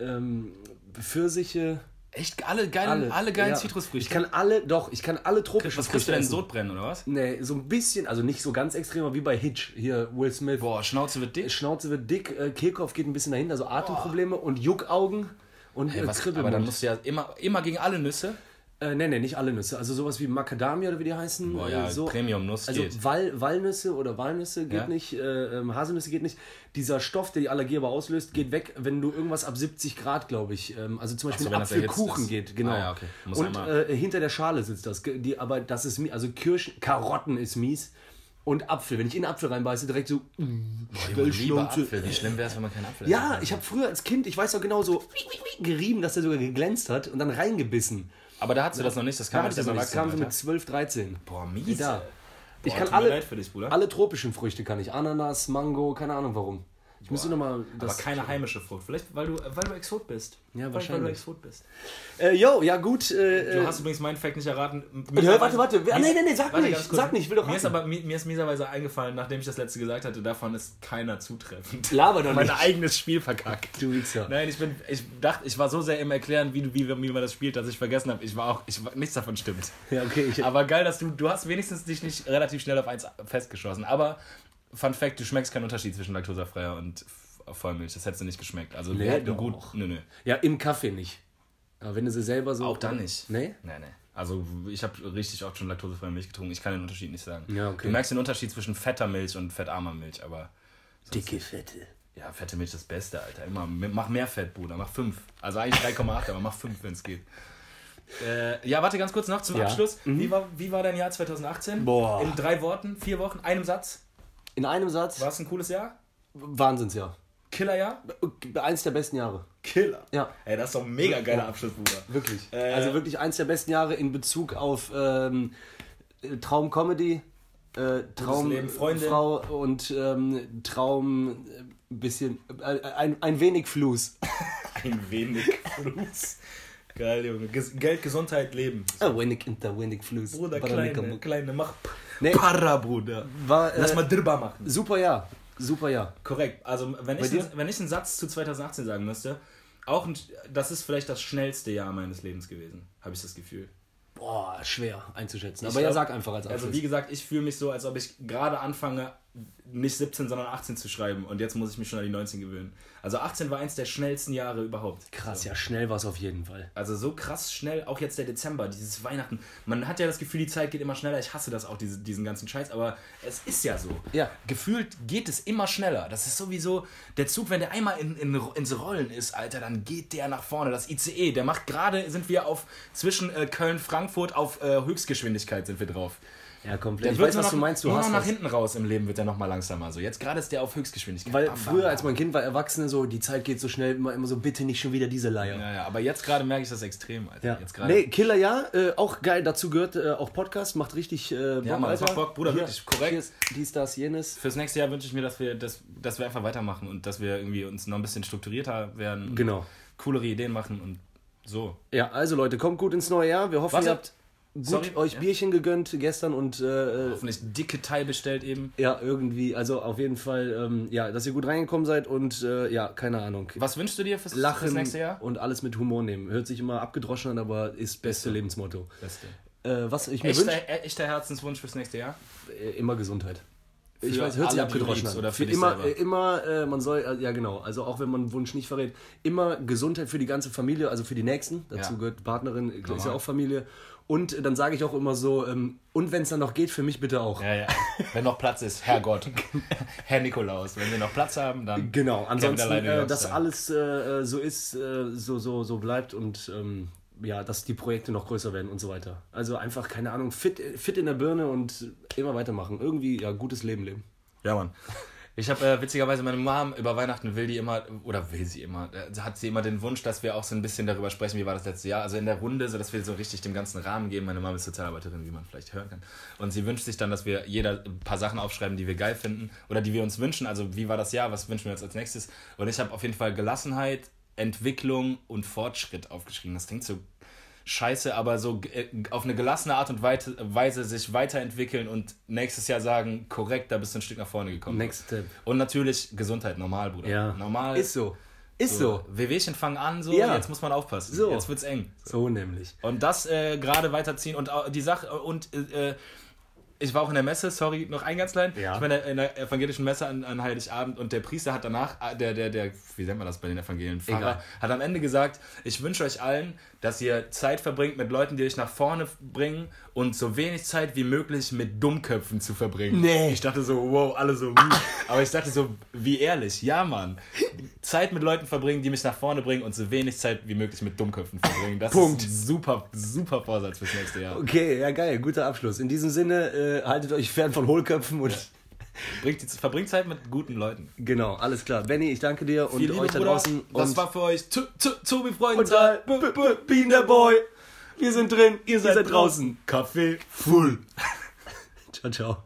ähm, Pfirsiche, Echt alle geilen, alle, geilen ja. Zitrusfrüchte. Ich kann alle, doch, ich kann alle tropischen was kriegst du denn? Sodbrennen oder was? Nee, so ein bisschen, also nicht so ganz extrem, aber wie bei Hitch, hier Will Smith. Boah, Schnauze wird dick. Schnauze wird dick, äh, Kehlkopf geht ein bisschen dahin, also Atemprobleme und Juckaugen und Hey, äh, was, aber Kribbelmund. dann musst du ja immer, immer gegen alle Nüsse. Äh, nee, nee, nicht alle Nüsse. Also sowas wie Macadamia oder wie die heißen. Boah, ja, so. Premium-Nuss Also geht. Wall, Walnüsse oder Walnüsse geht Ja. nicht, äh, ähm, Haselnüsse geht nicht. Dieser Stoff, der die Allergie aber auslöst, geht weg, wenn du irgendwas ab 70 Grad, glaube ich. Ähm, also zum Beispiel so, das Apfelkuchen geht, genau. Ah, ja, okay. Und äh, hinter der Schale sitzt das. Die, aber das ist mies. Also Kirschen, Karotten ist mies. Und Apfel. Wenn ich in Apfel reinbeiße, direkt so. Junge, lieber Apfel. Wie schlimm wäre es, wenn man keinen Apfel Ja, ich habe früher als Kind, ich weiß auch genau so, gerieben, dass der sogar geglänzt hat und dann reingebissen. Aber da hast du das noch nicht, das kam Da im das kam so mit Erwachsenenalter. 12, 13. Boah, mies. Da. ey. Ich Boah, kann alle, dich, alle tropischen Früchte kann ich. Ananas, Mango, keine Ahnung warum. Ich müsste nochmal Aber keine heimische Frucht. Vielleicht, weil du, weil du Exot bist. Ja, Weil- Weil du wahrscheinlich. Exot bist. Äh, yo, ja gut. Äh, Du äh, hast übrigens meinen Fact nicht erraten. hör, warte, warte. Ah, nee, nee, nee, sag nicht. Sag nicht, ich will doch mir ist raten. aber mir, mir ist mieserweise eingefallen, nachdem ich das letzte gesagt hatte, davon ist keiner zutreffend. Laber doch mein nicht. eigenes Spiel verkackt. Du Wichser. Nein, ich bin, ich dachte, ich war so sehr im Erklären, wie, wie, wie man das spielt, dass ich vergessen habe, ich war auch, ich nichts davon stimmt. Ja, okay. Ich, Aber geil, dass du, du hast wenigstens dich nicht relativ schnell auf eins festgeschossen. Aber Fun Fact, du schmeckst keinen Unterschied zwischen laktosefreier und Vollmilch. Das hättest du nicht geschmeckt. Also Nee, wir gut. Nö, nö. ja, im Kaffee nicht. Aber wenn du sie selber so. Auch dann nicht. Nee? Nee, nee. Also ich habe richtig oft schon laktosefreie Milch getrunken. Ich kann den Unterschied nicht sagen. Ja, okay. Du merkst den Unterschied zwischen fetter Milch und fettarmer Milch, aber Dicke Fette. ja, fette Milch ist das Beste, Alter. Immer mach mehr Fett, Bruder. Mach 5. Also eigentlich 3,8, aber mach 5, wenn es geht. Äh, ja, warte ganz kurz noch zum Ja. Abschluss. Wie, war, wie war dein Jahr 2018? Boah. In drei Worten, vier Wochen, einem Satz. In einem Satz. War es ein cooles Jahr? Wahnsinnsjahr. Killerjahr? Eins der besten Jahre. Killer. Ja. Ey, das ist doch ein mega geiler Abschluss, Bruder. Wirklich. Äh, also wirklich eins der besten Jahre in Bezug auf ähm, Traum-Comedy, äh, Traum, Leben, Freunde. Frau und ähm, Traum, äh, bisschen, äh, ein, ein wenig Fluss. Ein wenig Fluss. Geil, Junge. Geld, Gesundheit, Leben. Ein wenig inter, wenig Fluss. Bruder, Baranika kleine, kleine, mach Nee. Para, Bruder. War, äh, Lass mal drüber machen. Super Jahr. Super Jahr. Korrekt. Also, wenn ich, dir? einen, wenn ich einen Satz zu 2018 sagen müsste, auch ein, das ist vielleicht das schnellste Jahr meines Lebens gewesen, habe ich das Gefühl. Boah, schwer einzuschätzen. Ich Aber ja, glaub- sag einfach als Also, Abschluss. wie gesagt, ich fühle mich so, als ob ich gerade anfange, nicht 17, sondern 18 zu schreiben. Und jetzt muss ich mich schon an die 19 gewöhnen. Also, 18 war eins der schnellsten Jahre überhaupt. Krass, ja, schnell war es auf jeden Fall. Also so krass schnell, auch jetzt der Dezember, dieses Weihnachten. Man hat ja das Gefühl, die Zeit geht immer schneller. Ich hasse das auch, diese, diesen ganzen Scheiß, aber es ist ja so. Ja. Gefühlt geht es immer schneller. Das ist sowieso, der Zug, wenn der einmal in, in, ins Rollen ist, Alter, dann geht der nach vorne. Das ICE, der macht gerade, sind wir auf zwischen äh, Köln-Frankfurt auf äh, Höchstgeschwindigkeit sind wir drauf. Ja, komplett. Der Ich weiß, was noch, du meinst. Du nur hast noch nach was. hinten raus im Leben wird er noch mal langsamer. So, jetzt gerade ist der auf Höchstgeschwindigkeit. Weil Bam, bam, früher, bam. als mein Kind war, Erwachsene, so, die Zeit geht so schnell, immer, immer so, bitte nicht schon wieder diese Leier. Ja, ja, aber jetzt gerade merke ich das extrem, Alter. Ja. Jetzt. Nee, Killer ja, äh, auch geil. Dazu gehört äh, auch Podcast, macht richtig äh, Bock, Ja, Mann, Alter. macht Bock, Bruder, Hier, wirklich, korrekt. Cheers, dies, das, jenes. Fürs nächste Jahr wünsche ich mir, dass wir, dass, dass wir einfach weitermachen und dass wir irgendwie uns noch ein bisschen strukturierter werden. Genau. Coolere Ideen machen und so. Ja, also Leute, kommt gut ins neue Jahr. Wir hoffen, Warte. ihr habt gut Sorry. euch Ja. Bierchen gegönnt gestern und äh, äh, Hoffentlich dicke Teil bestellt eben. ja, irgendwie, also auf jeden Fall, ähm, ja, dass ihr gut reingekommen seid und äh, ja, keine Ahnung. Was wünschst du dir fürs, fürs Lachen nächste Jahr? und alles mit Humor nehmen. Hört sich immer abgedroschen an, aber ist beste Lebensmotto. Beste. Äh, was ich mir Echter, wünsche, echter Herzenswunsch fürs nächste Jahr? äh, immer Gesundheit. Ich weiß, hört sich abgedroschen an. oder für immer, selber? äh, immer, äh, man soll, äh, ja genau, also auch wenn man einen Wunsch nicht verrät, immer Gesundheit für die ganze Familie, also für die Nächsten. Dazu Ja. gehört Partnerin, ist ja auch Familie. Und äh, dann sage ich auch immer so, ähm, und wenn es dann noch geht, für mich bitte auch. Ja, ja. Wenn noch Platz ist, Herrgott. Herr Nikolaus. Wenn wir noch Platz haben, dann. Genau, ansonsten, äh, dass alles äh, so ist, äh, so, so, so bleibt und ähm, ja, dass die Projekte noch größer werden und so weiter. Also einfach, keine Ahnung, fit, fit in der Birne und immer weitermachen. Irgendwie, ja, gutes Leben leben. Ja, Mann. Ich habe äh, witzigerweise meine Mom über Weihnachten will die immer, oder will sie immer, äh, hat sie immer den Wunsch, dass wir auch so ein bisschen darüber sprechen, wie war das letzte Jahr. Also in der Runde, so dass wir so richtig dem ganzen Rahmen geben. Meine Mom ist Sozialarbeiterin, wie man vielleicht hören kann. Und sie wünscht sich dann, dass wir jeder ein paar Sachen aufschreiben, die wir geil finden oder die wir uns wünschen. Also wie war das Jahr, was wünschen wir uns als nächstes? Und ich habe auf jeden Fall Gelassenheit, Entwicklung und Fortschritt aufgeschrieben. Das klingt so scheiße, aber so äh, auf eine gelassene Art und Weise sich weiterentwickeln und nächstes Jahr sagen, korrekt, da bist du ein Stück nach vorne gekommen. Next step. Und natürlich Gesundheit, normal, Bruder. Ja. Normal. Ist so. Ist so. WWchen fangen an, so, Ja. jetzt muss man aufpassen. So. Jetzt wird's eng. So nämlich. Und das äh, gerade weiterziehen und auch die Sache und äh, ich war auch in der Messe, sorry, noch ein ganz klein. Ja. Ich war in der, in der evangelischen Messe an, an Heiligabend und der Priester hat danach, äh, der, der, der, wie nennt man das bei den Evangelien? Pfarrer, Egal. hat am Ende gesagt, ich wünsche euch allen, dass ihr Zeit verbringt mit Leuten, die euch nach vorne bringen und so wenig Zeit wie möglich mit Dummköpfen zu verbringen. Nee. Ich dachte so, wow, alle so, hm. aber ich dachte so, wie ehrlich, ja Mann. Zeit mit Leuten verbringen, die mich nach vorne bringen und so wenig Zeit wie möglich mit Dummköpfen verbringen. Das Punkt. ist ein super, super Vorsatz fürs nächste Jahr. Okay, ja geil, guter Abschluss. In diesem Sinne, äh, haltet euch fern von Hohlköpfen und Bringt, die- verbringt Zeit mit guten Leuten. genau, alles klar. Benny, ich danke dir und Viel euch da draußen. Das und war für euch Tobi Freund. und B- B- Bean der Boy. Wir sind drin, ihr seid draußen. Kaffee full. Ciao, ciao.